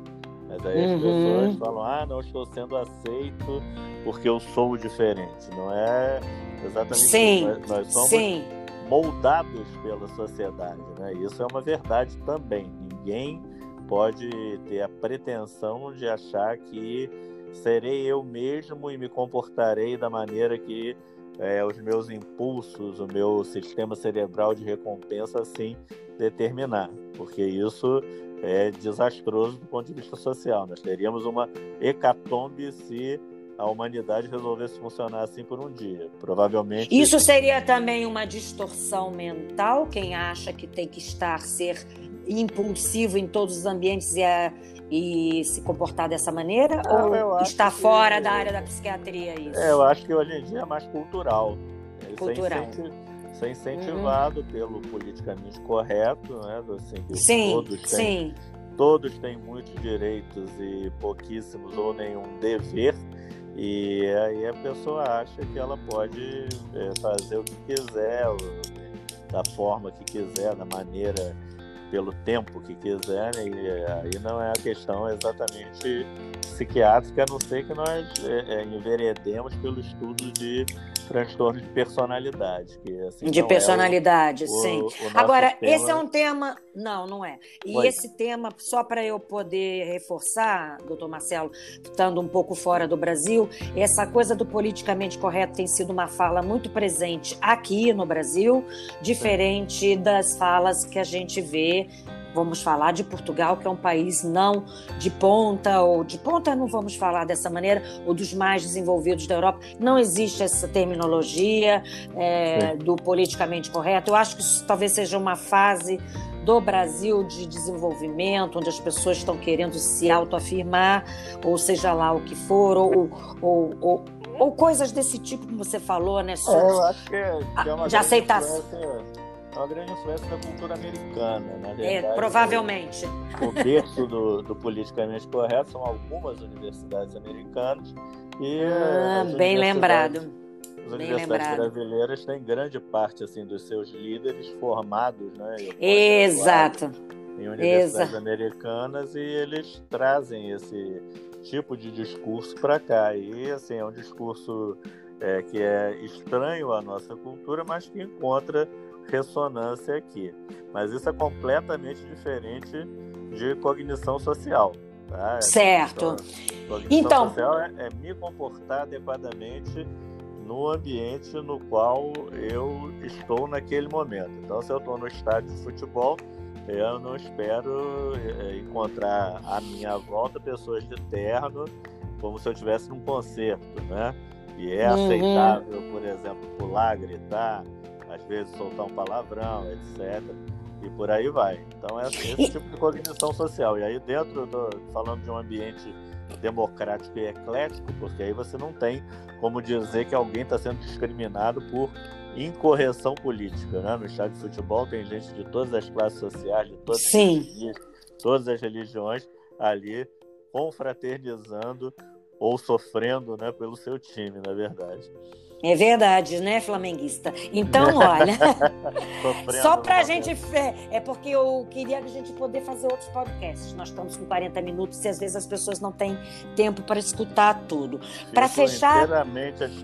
B: Mas aí uhum. as pessoas falam: ah, não estou sendo aceito porque eu sou diferente. Não é exatamente
A: sim.
B: Nós, nós somos
A: sim.
B: moldados pela sociedade. Né? Isso é uma verdade também. Ninguém pode ter a pretensão de achar que serei eu mesmo e me comportarei da maneira que é, os meus impulsos, o meu sistema cerebral de recompensa assim determinar, porque isso é desastroso do ponto de vista social. Nós teríamos uma hecatombe se a humanidade resolvesse funcionar assim por um dia. Provavelmente.
A: Isso seria também uma distorção mental, quem acha que tem que estar, ser impulsivo em todos os ambientes e, a, e se comportar dessa maneira? Não, ou está que... fora da área da psiquiatria isso?
B: É, eu acho que hoje em dia é mais cultural. Cultural. Isso é incentivado uhum. pelo politicamente correto, né? Assim,
A: sim,
B: todos têm,
A: sim.
B: Todos têm muitos direitos e pouquíssimos ou nenhum dever. E aí a pessoa acha que ela pode é, fazer o que quiser, da forma que quiser, da maneira, pelo tempo que quiser, né? e aí não é a questão exatamente psiquiátrica, a não ser que nós é, é, enveredemos pelo estudo de transtorno de personalidade. Que, assim,
A: de personalidade,
B: é
A: o, sim. O, o Agora, tema... esse é um tema. Não, não é. E esse tema, só para eu poder reforçar, doutor Marcelo, estando um pouco fora do Brasil, essa coisa do politicamente correto tem sido uma fala muito presente aqui no Brasil, diferente das falas que a gente vê vamos falar de Portugal, que é um país não de ponta, ou de ponta não vamos falar dessa maneira, ou dos mais desenvolvidos da Europa. Não existe essa terminologia é, do politicamente correto. Eu acho que isso talvez seja uma fase do Brasil de desenvolvimento, onde as pessoas estão querendo se autoafirmar, ou seja lá o que for, ou, ou, ou, ou coisas desse tipo, como você falou, né?
B: Sobre, eu acho que é, que é uma
A: de aceitação
B: é uma grande influência da cultura americana, na
A: verdade. É, provavelmente.
B: O, berço do, do, politicamente correto são algumas universidades americanas e
A: ah, bem lembrado.
B: As universidades brasileiras têm grande parte assim dos seus líderes formados, né?
A: Exato.
B: Em universidades Exato. americanas e eles trazem esse tipo de discurso para cá e assim é um discurso é, que é estranho à nossa cultura, mas que encontra ressonância aqui. Mas isso é completamente diferente de cognição social. Tá?
A: Certo.
B: Cognição
A: então,
B: social é, é me comportar adequadamente no ambiente no qual eu estou naquele momento. Então, se eu estou no estádio de futebol, eu não espero é, encontrar à minha volta pessoas de terno, como se eu estivesse num concerto, né? E é uhum. aceitável, por exemplo, pular, gritar, às vezes soltar um palavrão, etc. E por aí vai. Então é esse tipo de cognição social. E aí dentro do, falando de um ambiente democrático e eclético, porque aí você não tem como dizer que alguém está sendo discriminado por incorreção política, né? No estádio de futebol tem gente de todas as classes sociais, de todas
A: Sim.
B: as todas as religiões ali confraternizando ou sofrendo, né, pelo seu time, na verdade.
A: É verdade, né, flamenguista? Então, olha, só para a gente. É porque eu queria a gente poder fazer outros podcasts. Nós estamos com 40 minutos e às vezes as pessoas não têm tempo para escutar tudo. Para fechar.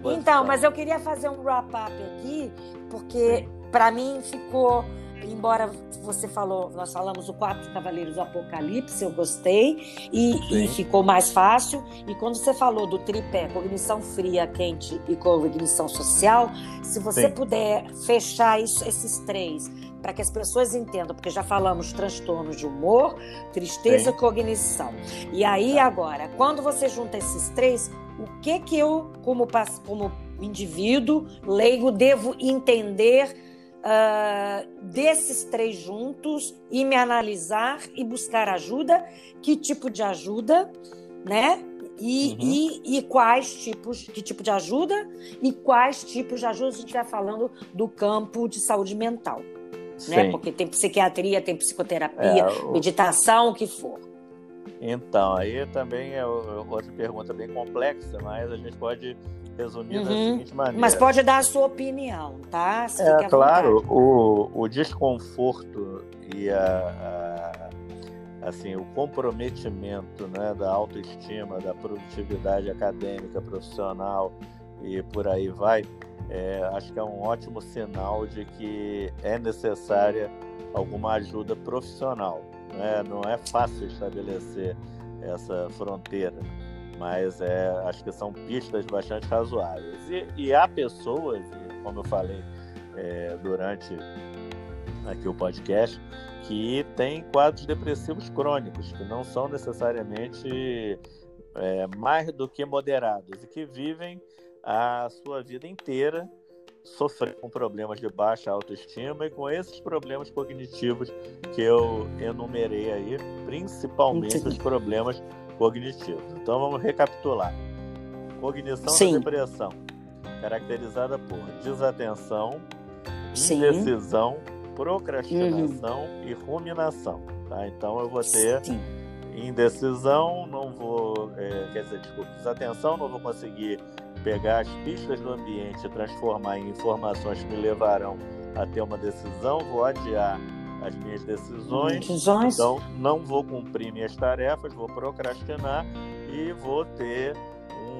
A: Então, mas eu queria fazer um wrap-up aqui, porque para mim ficou embora você falou, nós falamos o Quatro Cavaleiros do Apocalipse, eu gostei e, e, ficou mais fácil. E quando você falou do tripé, cognição fria, quente e cognição social, se você Sim. puder fechar isso, esses três para que as pessoas entendam, porque já falamos transtornos de humor, tristeza e cognição. E aí tá. agora, quando você junta esses três, o que que eu, como, como indivíduo leigo, devo entender uh, desses três juntos e me analisar e buscar ajuda, que tipo de ajuda, né? E, uhum. e, e, quais tipos, que tipo de ajuda e quais tipos de ajuda a gente vai falando do campo de saúde mental. Né? Porque tem psiquiatria, tem psicoterapia, é, o... meditação, o que for.
B: Então, aí também é outra pergunta bem complexa, mas a gente pode resumir uhum. da seguinte maneira.
A: Mas pode dar a sua opinião, tá?
B: Se é, claro, o, o desconforto e a, a, assim, o comprometimento né, da autoestima, da produtividade acadêmica, profissional e por aí vai, é, acho que é um ótimo sinal de que é necessária alguma ajuda profissional. Né? Não é fácil estabelecer essa fronteira mas é, acho que são pistas bastante razoáveis. E, e há pessoas, como eu falei é, durante aqui o podcast, que têm quadros depressivos crônicos, que não são necessariamente é, mais do que moderados e que vivem a sua vida inteira sofrendo com problemas de baixa autoestima e com esses problemas cognitivos que eu enumerei aí, principalmente os problemas cognitivos. Então vamos recapitular. Cognição Sim. da depressão, caracterizada por desatenção, Sim. indecisão, procrastinação uhum. e ruminação. Tá? Então eu vou ter Sim. indecisão, não vou, é, quer dizer, desculpa, desatenção, não vou conseguir pegar as pistas do ambiente e transformar em informações que me levarão a ter uma decisão, vou adiar as minhas decisões,
A: decisões.
B: então não vou cumprir minhas tarefas, vou procrastinar e vou ter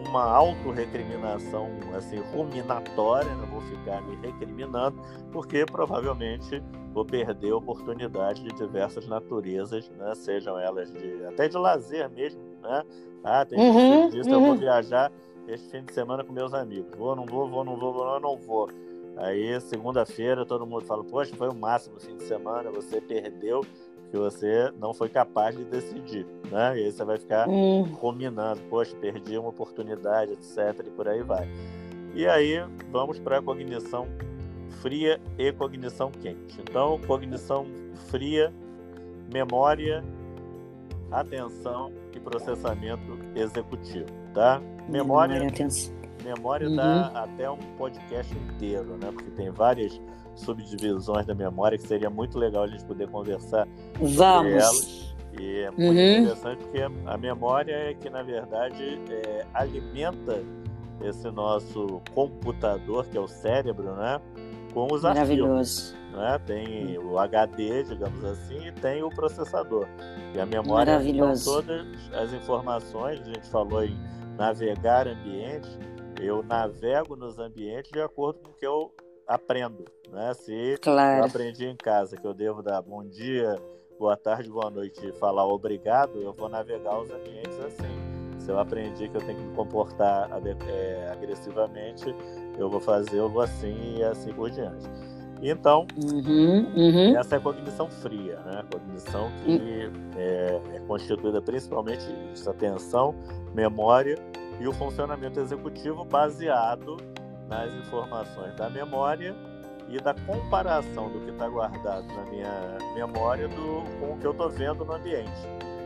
B: uma autorrecriminação assim, ruminatória, não vou ficar me recriminando, porque provavelmente vou perder oportunidades de diversas naturezas, né? sejam elas de, até de lazer mesmo. Né? Ah, tem uhum, que uhum. eu vou uhum. viajar este fim de semana com meus amigos. Vou, não vou, vou, não vou, vou, não vou. Aí, segunda-feira, todo mundo fala: Poxa, foi o máximo fim de semana, você perdeu, que você não foi capaz de decidir. Né? E aí você vai ficar hum. combinando: Poxa, perdi uma oportunidade, etc. E por aí vai. E aí, vamos para a cognição fria e cognição quente. Então, cognição fria, memória, atenção e processamento executivo, tá? Memória, memória, uhum. dá até um podcast inteiro, né? Porque tem várias subdivisões da memória que seria muito legal a gente poder conversar
A: Vamos. sobre elas.
B: E é muito uhum. interessante porque a memória é que, na verdade, é, alimenta esse nosso computador, que é o cérebro, né? Com os arquivos. Né? Tem o HD, digamos assim, e tem o processador. E a memória são todas as informações, a gente falou em navegar ambientes, eu navego nos ambientes de acordo com o que eu aprendo. Né? Se claro. eu aprendi em casa que eu devo dar bom dia, boa tarde, boa noite e falar obrigado, eu vou navegar os ambientes assim. Se eu aprendi que eu tenho que me comportar é, agressivamente, eu vou fazê-lo assim e assim por diante. Então, uhum, uhum. essa é a cognição fria, né? A cognição que uhum. é, é, constituída principalmente de atenção, memória e o funcionamento executivo baseado nas informações da memória e da comparação do que está guardado na minha memória do, com o que eu estou vendo no ambiente.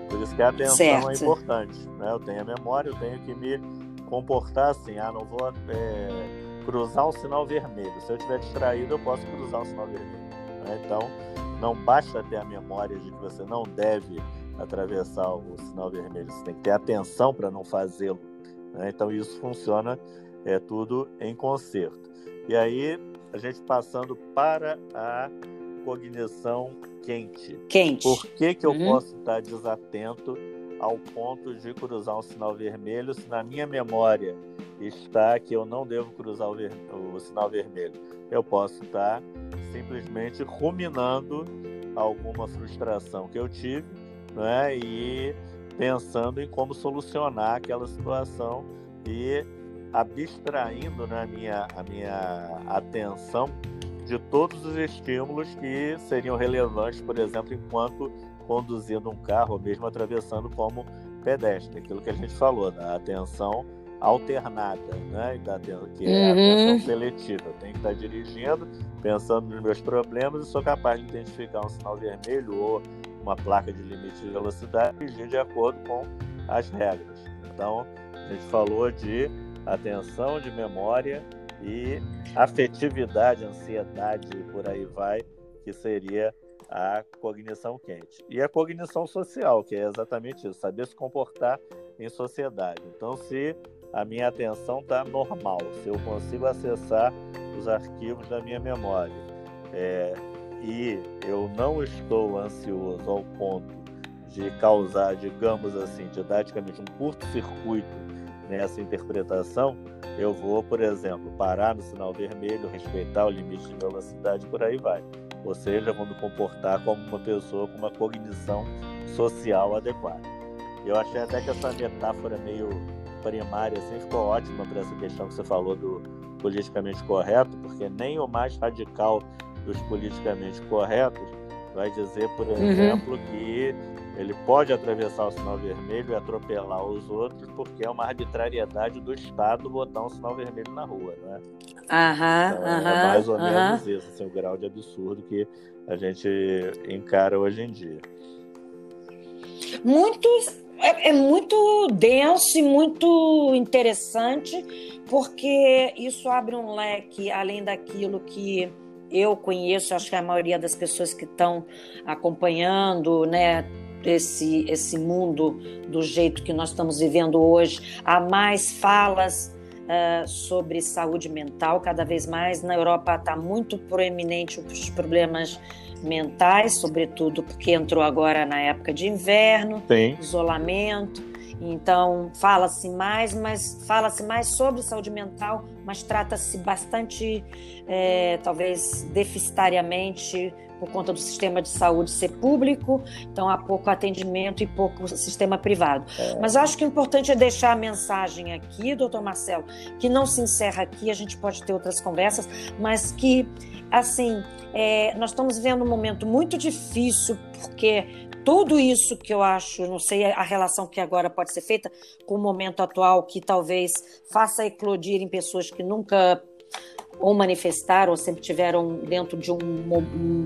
B: Por isso que a atenção é certo. é importante. Né? Eu tenho a memória, eu tenho que me comportar assim. Ah, não vou é, cruzar um sinal vermelho. Se eu estiver distraído, eu posso cruzar um sinal vermelho. Né? Então, não basta ter a memória de que você não deve atravessar o sinal vermelho. Você tem que ter atenção para não fazê-lo. Né? Então, isso funciona é tudo em concerto. E aí, a gente passando para a cognição quente.
A: Quente.
B: Por que, que eu uhum. posso estar desatento ao ponto de cruzar um sinal vermelho se na minha memória está que eu não devo cruzar o, ver... o sinal vermelho. Eu posso estar simplesmente ruminando alguma frustração que eu tive né, e pensando em como solucionar aquela situação e abstraindo né, a, minha, a minha atenção de todos os estímulos que seriam relevantes, por exemplo, enquanto conduzindo um carro ou mesmo atravessando como pedestre. Aquilo que a gente falou, da atenção alternada, né? Da, que é a atenção uhum. seletiva. Eu tenho que estar dirigindo, pensando nos meus problemas e sou capaz de identificar um sinal vermelho ou uma placa de limite de velocidade e dirigir de acordo com as regras. Então, a gente falou de atenção, de memória e afetividade, ansiedade e por aí vai, que seria a cognição quente. E a cognição social, que é exatamente isso, saber se comportar em sociedade. Então, se a minha atenção está normal, se eu consigo acessar os arquivos da minha memória é, e eu não estou ansioso ao ponto de causar, digamos assim, didaticamente um curto-circuito nessa interpretação, eu vou, por exemplo, parar no sinal vermelho, respeitar o limite de velocidade, por aí vai. Ou seja, vou me comportar como uma pessoa com uma cognição social adequada. Eu achei até que essa metáfora meio primária assim ficou ótima para essa questão que você falou do politicamente correto, porque nem o mais radical dos politicamente corretos vai dizer, por uhum. exemplo, uhum. que ele pode atravessar o sinal vermelho e atropelar os outros porque é uma arbitrariedade do Estado botar um sinal vermelho na rua, né?
A: Aham, então, aham, é
B: mais ou aham. menos isso, assim, o grau de absurdo que a gente encara hoje em dia.
A: Muito, é, é muito denso e muito interessante, porque isso abre um leque além daquilo que eu conheço, acho que a maioria das pessoas que estão acompanhando, né, esse, esse mundo do jeito que nós estamos vivendo hoje, há mais falas uh, sobre saúde mental. Cada vez mais na Europa está muito proeminente os problemas mentais, sobretudo porque entrou agora na época de inverno, Sim. isolamento. Então, fala-se mais, mas fala-se mais sobre saúde mental, mas trata-se bastante, é, talvez deficitariamente, por conta do sistema de saúde ser público, então há pouco atendimento e pouco sistema privado. É. Mas acho que o importante é deixar a mensagem aqui, doutor Marcelo, que não se encerra aqui, a gente pode ter outras conversas, mas que, assim, é, nós estamos vivendo um momento muito difícil, porque tudo isso que eu acho, não sei a relação que agora pode ser feita com o momento atual, que talvez faça eclodir em pessoas que nunca ou manifestaram ou sempre tiveram dentro de um,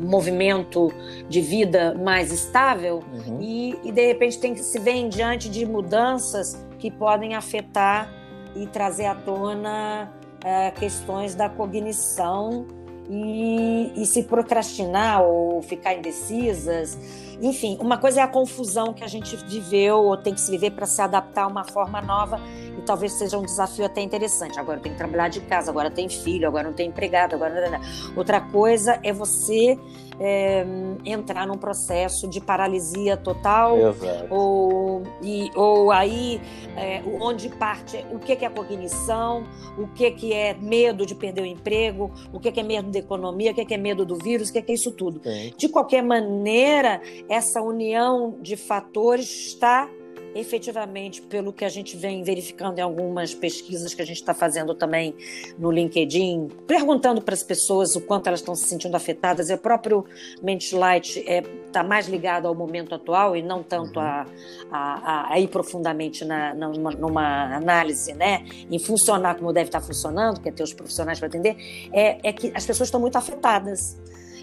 A: movimento de vida mais estável uhum. e, e, de repente tem que se ver diante de mudanças que podem afetar e trazer à tona é, questões da cognição e, e se procrastinar ou ficar indecisas enfim, uma coisa é a confusão que a gente viveu ou tem que se viver para se adaptar a uma forma nova e talvez seja um desafio até interessante. Agora tenho que trabalhar de casa, agora tem filho, agora não tem empregado, agora. Outra coisa é você é, entrar num processo de paralisia total Exato. ou e, ou aí é, onde parte o que é cognição, o que é medo de perder o emprego, o que é medo da economia, o que é medo do vírus, o que é isso tudo. Sim. De qualquer maneira, essa união de fatores está efetivamente, pelo que a gente vem verificando em algumas pesquisas que a gente está fazendo também no LinkedIn, perguntando para as pessoas o quanto elas estão se sentindo afetadas, e o próprio Mente Light está é, tá mais ligado ao momento atual e não tanto uhum. a, a, a, ir profundamente na, numa, numa, análise, né, em funcionar como deve estar funcionando, que é ter os profissionais para atender, é, é que as pessoas estão muito afetadas.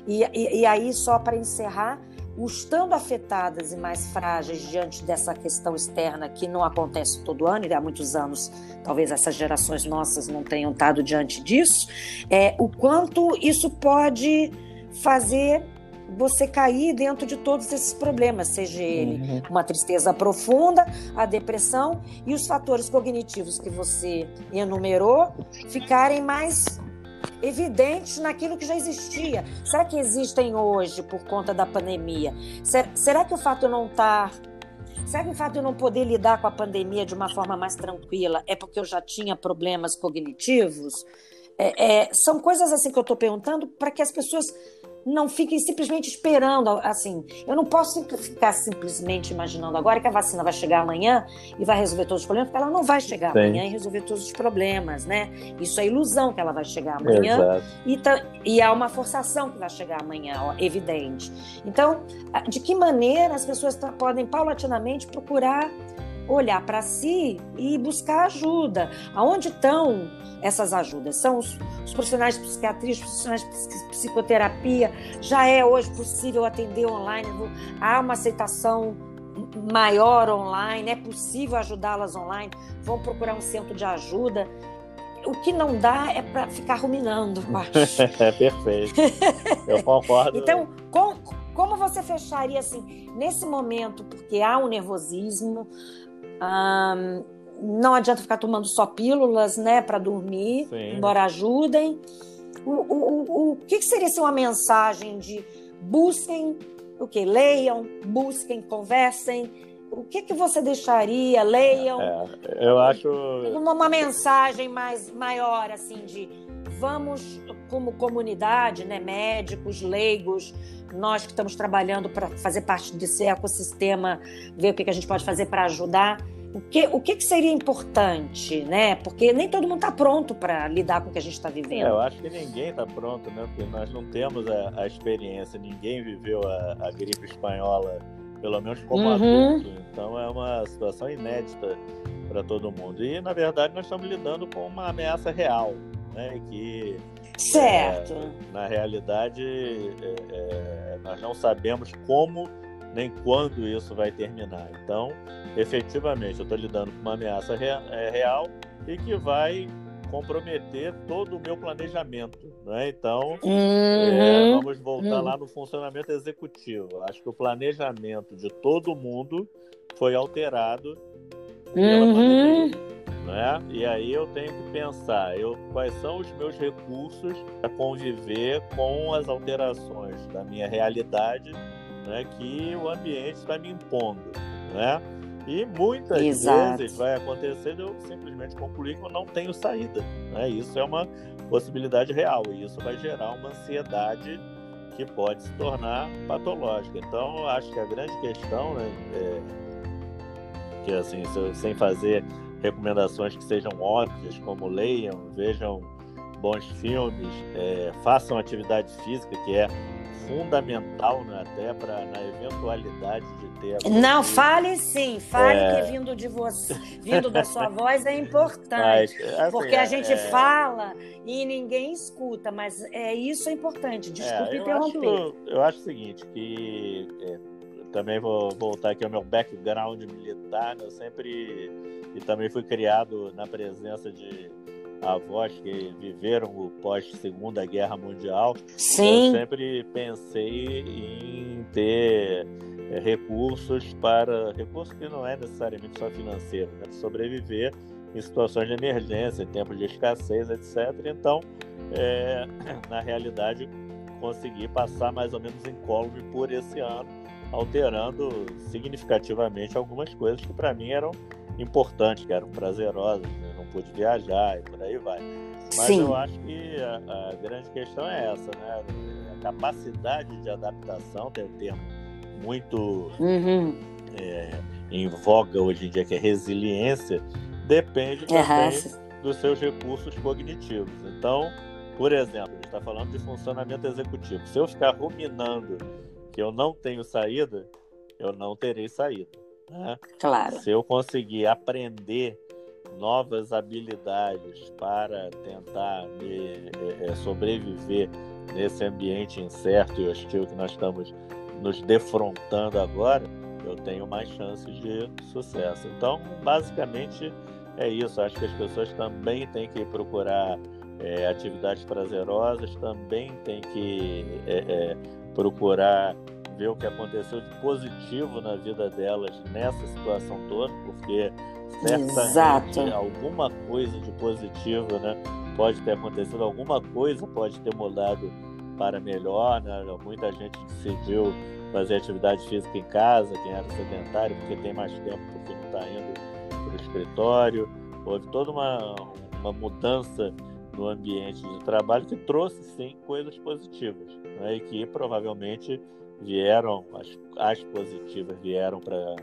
A: E, e, e aí, só para encerrar, estando afetadas e mais frágeis diante dessa questão externa que não acontece todo ano, e há muitos anos talvez essas gerações nossas não tenham estado diante disso, é, o quanto isso pode fazer você cair dentro de todos esses problemas, seja ele uhum. uma tristeza profunda, a depressão e os fatores cognitivos que você enumerou ficarem mais evidentes naquilo que já existia. Será que existem hoje por conta da pandemia? Será que o fato não estar. Será que o fato de eu não poder lidar com a pandemia de uma forma mais tranquila é porque eu já tinha problemas cognitivos? É, é, são coisas assim que eu estou perguntando para que as pessoas não fiquem simplesmente esperando, assim, eu não posso ficar simplesmente imaginando agora que a vacina vai chegar amanhã e vai resolver todos os problemas, porque ela não vai chegar Sim. amanhã e resolver todos os problemas, né? Isso é ilusão que ela vai chegar amanhã e, e há uma forçação que vai chegar amanhã, ó, evidente. Então, de que maneira as pessoas podem paulatinamente procurar olhar para si e buscar ajuda. Aonde estão essas ajudas? São os, os profissionais de psiquiatria, os profissionais de psicoterapia. Já é hoje possível atender online, há uma aceitação maior online, é possível ajudá-las online. Vão procurar um centro de ajuda. O que não dá é para ficar ruminando, eu acho.
B: é perfeito. Eu concordo.
A: então, com, como você fecharia assim, nesse momento, porque há um nervosismo, um, não adianta ficar tomando só pílulas, né, para dormir, Sim. embora ajudem. O, o, o, o que, seria assim, uma mensagem de busquem o que? Leiam, busquem, conversem. O que, que você deixaria? Leiam. É,
B: eu acho.
A: Uma, uma mensagem mais maior, assim, de vamos, como comunidade, né, médicos, leigos, nós que estamos trabalhando para fazer parte desse ecossistema, ver o que, que a gente pode fazer para ajudar. O que, o que, que seria importante, né? Porque nem todo mundo está pronto para lidar com o que a gente está vivendo. É,
B: eu acho que ninguém está pronto, né? Porque nós não temos a, a experiência, ninguém viveu a, a, gripe espanhola, pelo menos como uhum. adulto. Então é uma situação inédita para todo mundo. E, na verdade, nós estamos lidando com uma ameaça real, né? Que
A: Certo.
B: É, na realidade, é, é, nós não sabemos como nem quando isso vai terminar. Então, efetivamente, eu estou lidando com uma ameaça é, real e que vai comprometer todo o meu planejamento. Né? Então, uhum. é, vamos voltar uhum. lá no funcionamento executivo. Acho que o planejamento de todo mundo foi alterado pela uhum. pandemia. Né? E aí eu tenho que pensar, eu, quais são os meus recursos para conviver com as alterações da minha realidade, né? Que o ambiente está me impondo, né? E muitas Exato. vezes vai acontecer de eu simplesmente concluir que eu não tenho saída, né? Isso é uma possibilidade real e isso vai gerar uma ansiedade que pode se tornar patológica. Então, eu acho que a grande questão, né, é, que assim, sem fazer recomendações que sejam óbvias, como leiam, vejam bons filmes, é, façam atividade física, que é fundamental né, até para na eventualidade de ter.
A: Não, fale sim, fale é... que vindo de você, vindo da sua voz é importante, mas, assim, porque a gente é... fala e ninguém escuta, mas é isso é importante. Desculpe é, eu interromper.
B: Acho, eu acho o seguinte que é, também vou voltar aqui ao meu background militar, né, eu sempre e também fui criado na presença de avós que viveram o pós Segunda Guerra Mundial.
A: Sim.
B: Eu sempre pensei em ter é, recursos para recursos que não é necessariamente só financeiro, né? sobreviver em situações de emergência, em tempos de escassez, etc. Então, é, na realidade, consegui passar mais ou menos incólume por esse ano, alterando significativamente algumas coisas que para mim eram importantes, que eram prazerosas, né? não pude viajar e por aí vai. Mas Sim. eu acho que a, a, grande questão é essa, né? A capacidade de adaptação, tem um termo muito uhum. é, em voga hoje em dia, que é resiliência, depende também uhum. dos seus recursos cognitivos. Então, por exemplo, a gente está falando de funcionamento executivo. Se eu ficar ruminando que eu não tenho saída, eu não terei saída. Né?
A: Claro.
B: Se eu conseguir aprender novas habilidades para tentar me, é, sobreviver nesse ambiente incerto e hostil que nós estamos nos defrontando agora, eu tenho mais chances de sucesso. Então, basicamente é isso. Acho que as pessoas também têm que procurar é, atividades prazerosas, também têm que é, procurar ver o que aconteceu de positivo na vida delas nessa situação toda, porque certamente Exato. alguma coisa de positivo, né, pode ter acontecido, alguma coisa pode ter mudado para melhor, né? Muita gente decidiu fazer atividade física em casa, quem era sedentário, porque tem mais tempo, porque não está indo para o escritório. Houve toda uma, uma mudança no ambiente de trabalho que trouxe sim coisas positivas né? e que provavelmente vieram, as, as positivas vieram para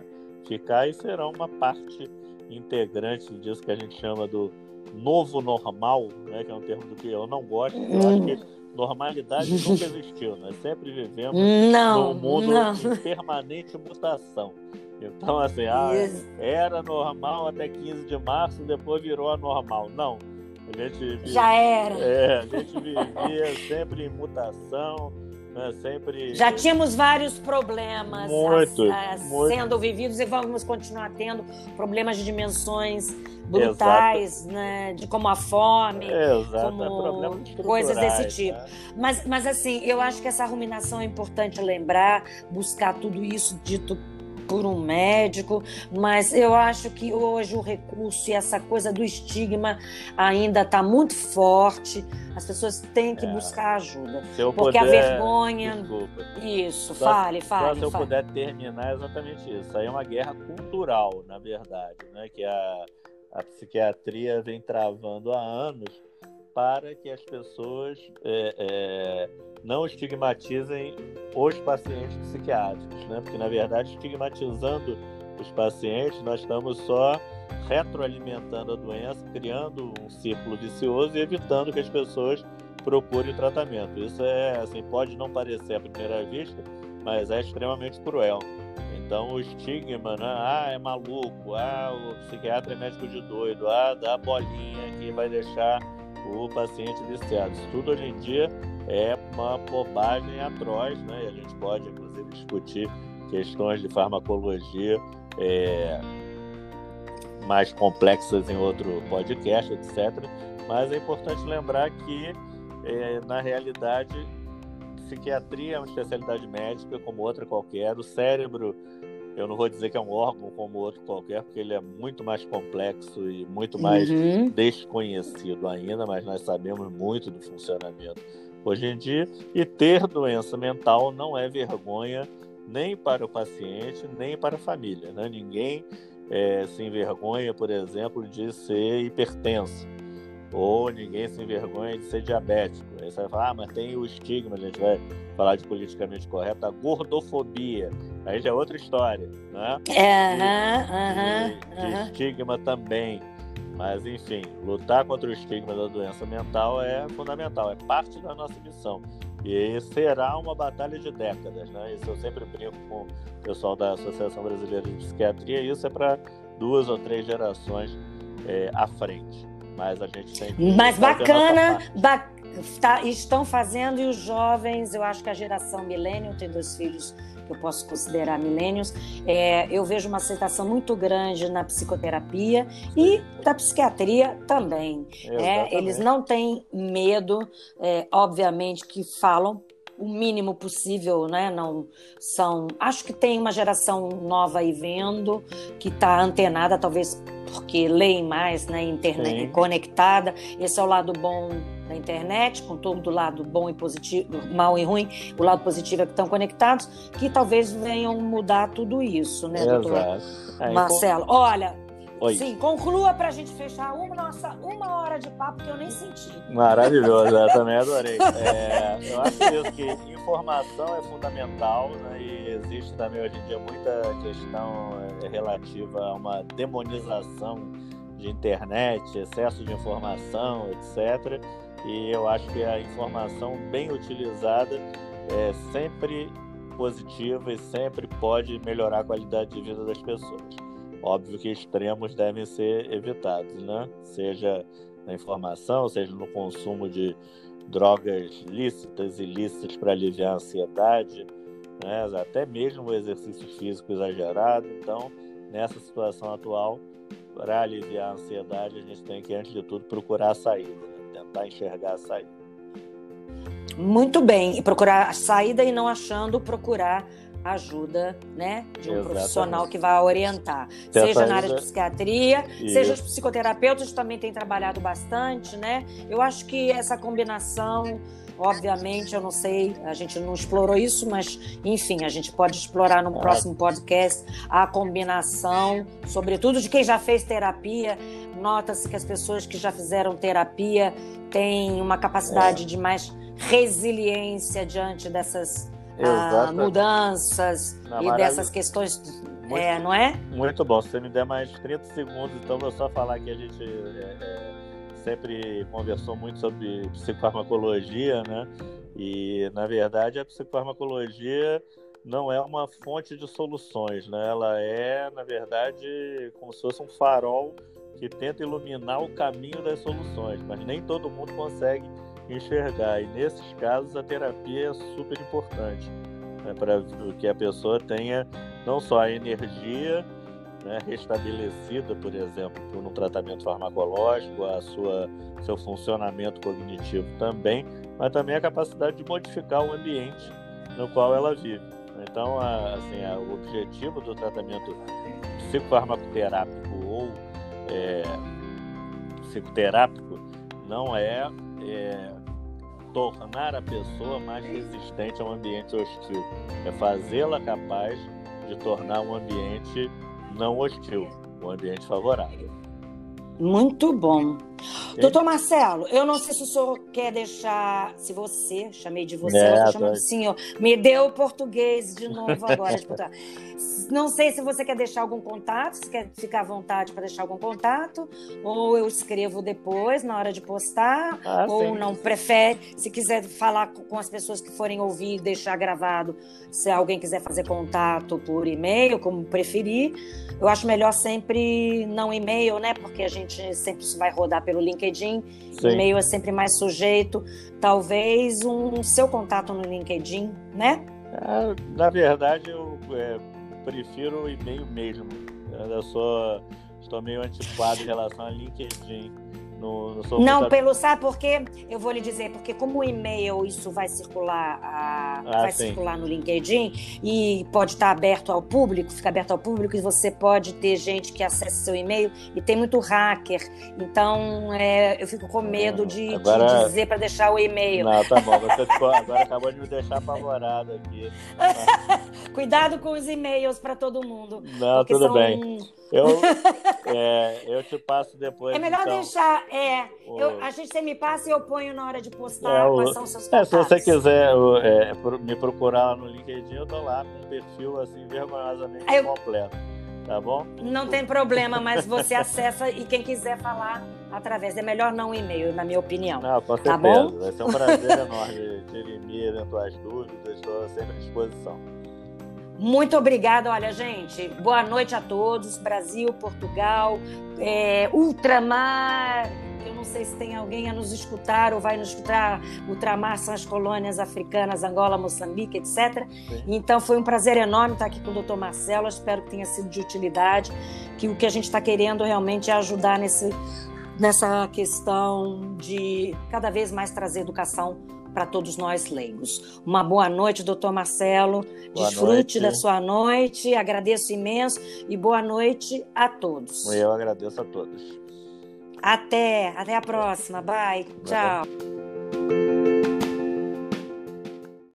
B: ficar e serão uma parte integrante disso que a gente chama do novo normal, né, que é um termo do que eu não gosto. Eu acho que normalidade nunca existiu, nós sempre vivemos
A: não,
B: num mundo
A: não.
B: em permanente mutação. Então, assim, ah, era normal até 15 de março, depois virou anormal. Não. A gente,
A: Já era.
B: É, a gente vivia sempre em mutação, né? Sempre.
A: Já tínhamos vários problemas
B: muito,
A: a, a, sendo vividos e vamos continuar tendo problemas de dimensões brutais, né? De como a fome,
B: Exato.
A: como é coisas desse tipo. Né? Mas, mas assim, eu acho que essa ruminação é importante lembrar, buscar tudo isso dito por um médico, mas eu acho que hoje o recurso e essa coisa do estigma ainda está muito forte. As pessoas têm que é. buscar ajuda. porque
B: puder, a
A: vergonha.
B: Desculpa.
A: Isso, só, fale, fale.
B: Só se eu
A: fale.
B: puder terminar exatamente isso. Aí é uma guerra cultural, na verdade, né? que a, a psiquiatria vem travando há anos para que as pessoas é, é, não estigmatizem os pacientes psiquiátricos, né? Porque na verdade estigmatizando os pacientes nós estamos só retroalimentando a doença, criando um círculo vicioso e evitando que as pessoas procurem tratamento. Isso é assim pode não parecer à primeira vista, mas é extremamente cruel. Então o estigma, né? Ah, é maluco, ah, o psiquiatra é médico de doido, ah, dá bolinha que vai deixar o paciente viciado. Isso tudo hoje em dia é uma bobagem atroz, né? E a gente pode, inclusive, discutir questões de farmacologia é, mais complexas em outro podcast, etc. Mas é importante lembrar que, é, na realidade, psiquiatria é uma especialidade médica como outra qualquer. O cérebro eu não vou dizer que é um órgão como outro qualquer, porque ele é muito mais complexo e muito mais uhum. desconhecido ainda, mas nós sabemos muito do funcionamento hoje em dia. E ter doença mental não é vergonha nem para o paciente, nem para a família. Né? Ninguém é, se envergonha, por exemplo, de ser hipertenso ou ninguém se envergonha de ser diabético. Aí você vai falar, ah, mas tem o estigma, a gente vai falar de politicamente correto, a gordofobia. Aí já é outra história, né?
A: Aham,
B: aham. estigma também. Mas, enfim, lutar contra o estigma da doença mental é fundamental, é parte da nossa missão. E será uma batalha de décadas, né? Isso eu sempre brinco com o pessoal da Associação Brasileira de Psiquiatria, isso é para duas ou três gerações é, à frente. Mas a gente tem que.
A: Mas bacana, ba tá, estão fazendo, e os jovens, eu acho que a geração milênio, tem dois filhos que eu posso considerar milênios, é, eu vejo uma aceitação muito grande na psicoterapia e da psiquiatria também. É, eles não têm medo, é, obviamente, que falam o mínimo possível, né? Não são. Acho que tem uma geração nova aí vendo que está antenada, talvez porque leem mais, né? Internet Sim. conectada. Esse é o lado bom internet, com todo o lado bom e positivo, mal e ruim, o lado positivo é que estão conectados, que talvez venham mudar tudo isso, né, Exato. doutor é, Marcelo? Olha, Oi. Sim, conclua para a gente fechar uma, nossa, uma hora de papo que eu nem senti.
B: Maravilhoso, eu também adorei. É, eu acho mesmo que informação é fundamental né, e existe também hoje em dia muita questão é, relativa a uma demonização de internet, excesso de informação, etc. E eu acho que a informação bem utilizada é sempre positiva e sempre pode melhorar a qualidade de vida das pessoas. Óbvio que extremos devem ser evitados, né? Seja na informação, seja no consumo de drogas lícitas e ilícitas para aliviar a ansiedade, né? até mesmo o exercício físico exagerado. Então, nessa situação atual, para aliviar a ansiedade, a gente tem que, antes de tudo, procurar a saída, né? Tentar enxergar a saída.
A: Muito bem, e procurar a saída e não achando procurar ajuda, né, de um Exatamente. profissional que vai orientar, seja na área de psiquiatria, Isso. seja os psicoterapeutas também têm trabalhado bastante, né? Eu acho que essa combinação Obviamente, eu não sei, a gente não explorou isso, mas enfim, a gente pode explorar no próximo podcast a combinação, sobretudo de quem já fez terapia. Nota-se que as pessoas que já fizeram terapia têm uma capacidade é. de mais resiliência diante dessas ah, mudanças e dessas questões, muito, é, não é?
B: Muito bom. Se você me der mais 30 segundos, então vou só falar que a gente é, é, sempre conversou muito sobre psicofarmacologia, né? E, na verdade, a psicofarmacologia não é uma fonte de soluções, né? Ela é, na verdade, como se fosse um farol que tenta iluminar o caminho das soluções, mas nem todo mundo consegue enxergar. E nesses casos a terapia é super importante né, para que a pessoa tenha não só a energia né, restabelecida, por exemplo, por um tratamento farmacológico, a sua seu funcionamento cognitivo também, mas também a capacidade de modificar o ambiente no qual ela vive. Então, a, assim, a, o objetivo do tratamento psicofarmacoterápico ou é, psicoterápico não é é, tornar a pessoa mais resistente a um ambiente hostil. É fazê-la capaz de tornar um ambiente não hostil, um ambiente favorável.
A: Muito bom. Doutor Marcelo, eu não sei se o senhor quer deixar. Se você, chamei de você, é, eu chamando de senhor. Me deu o português de novo agora. de não sei se você quer deixar algum contato, se quer ficar à vontade para deixar algum contato, ou eu escrevo depois, na hora de postar, ah, ou sim. não prefere. Se quiser falar com as pessoas que forem ouvir, deixar gravado, se alguém quiser fazer contato por e-mail, como preferir. Eu acho melhor sempre não e-mail, né? Porque a gente sempre vai rodar pelo LinkedIn. Sim. E-mail é sempre mais sujeito. Talvez um seu contato no LinkedIn, né?
B: É, na verdade, eu é, prefiro o e-mail mesmo. Eu sou, estou meio antiquado em relação ao LinkedIn. Não, não, sou
A: não pelo sabe porque eu vou lhe dizer porque como o e-mail isso vai circular a, ah, vai sim. circular no LinkedIn e pode estar aberto ao público, fica aberto ao público e você pode ter gente que acessa seu e-mail e tem muito hacker. Então é, eu fico com medo de, agora... de dizer para deixar o e-mail.
B: Não, tá bom. Você agora acabou de me deixar apavorado aqui.
A: Cuidado com os e-mails para todo mundo.
B: Não, tudo são... bem. Eu, é, eu te passo depois.
A: É melhor então, deixar. É, o... eu, a gente você me passa e eu ponho na hora de postar é, quais são os seus contatos.
B: É, se você quiser é, me procurar no LinkedIn, eu tô lá com um perfil assim, vergonhosamente eu... completo. Tá bom?
A: Não tem problema, mas você acessa e quem quiser falar através. É melhor não um e-mail, na minha opinião.
B: Não, com tá certeza. Tá bom? Vai ser um prazer enorme dirimir eventuais dúvidas, estou sempre à disposição.
A: Muito obrigada. Olha, gente, boa noite a todos. Brasil, Portugal, é, Ultramar. Eu não sei se tem alguém a nos escutar ou vai nos escutar. Ultramar são as colônias africanas, Angola, Moçambique, etc. Então foi um prazer enorme estar aqui com o doutor Marcelo. Espero que tenha sido de utilidade, que o que a gente está querendo realmente é ajudar nesse, nessa questão de cada vez mais trazer educação para todos nós leigos. Uma boa noite, doutor Marcelo. Boa Desfrute noite. da sua noite. Agradeço imenso e boa noite a todos.
B: Eu agradeço a todos.
A: Até, até a próxima. Bye. Tchau.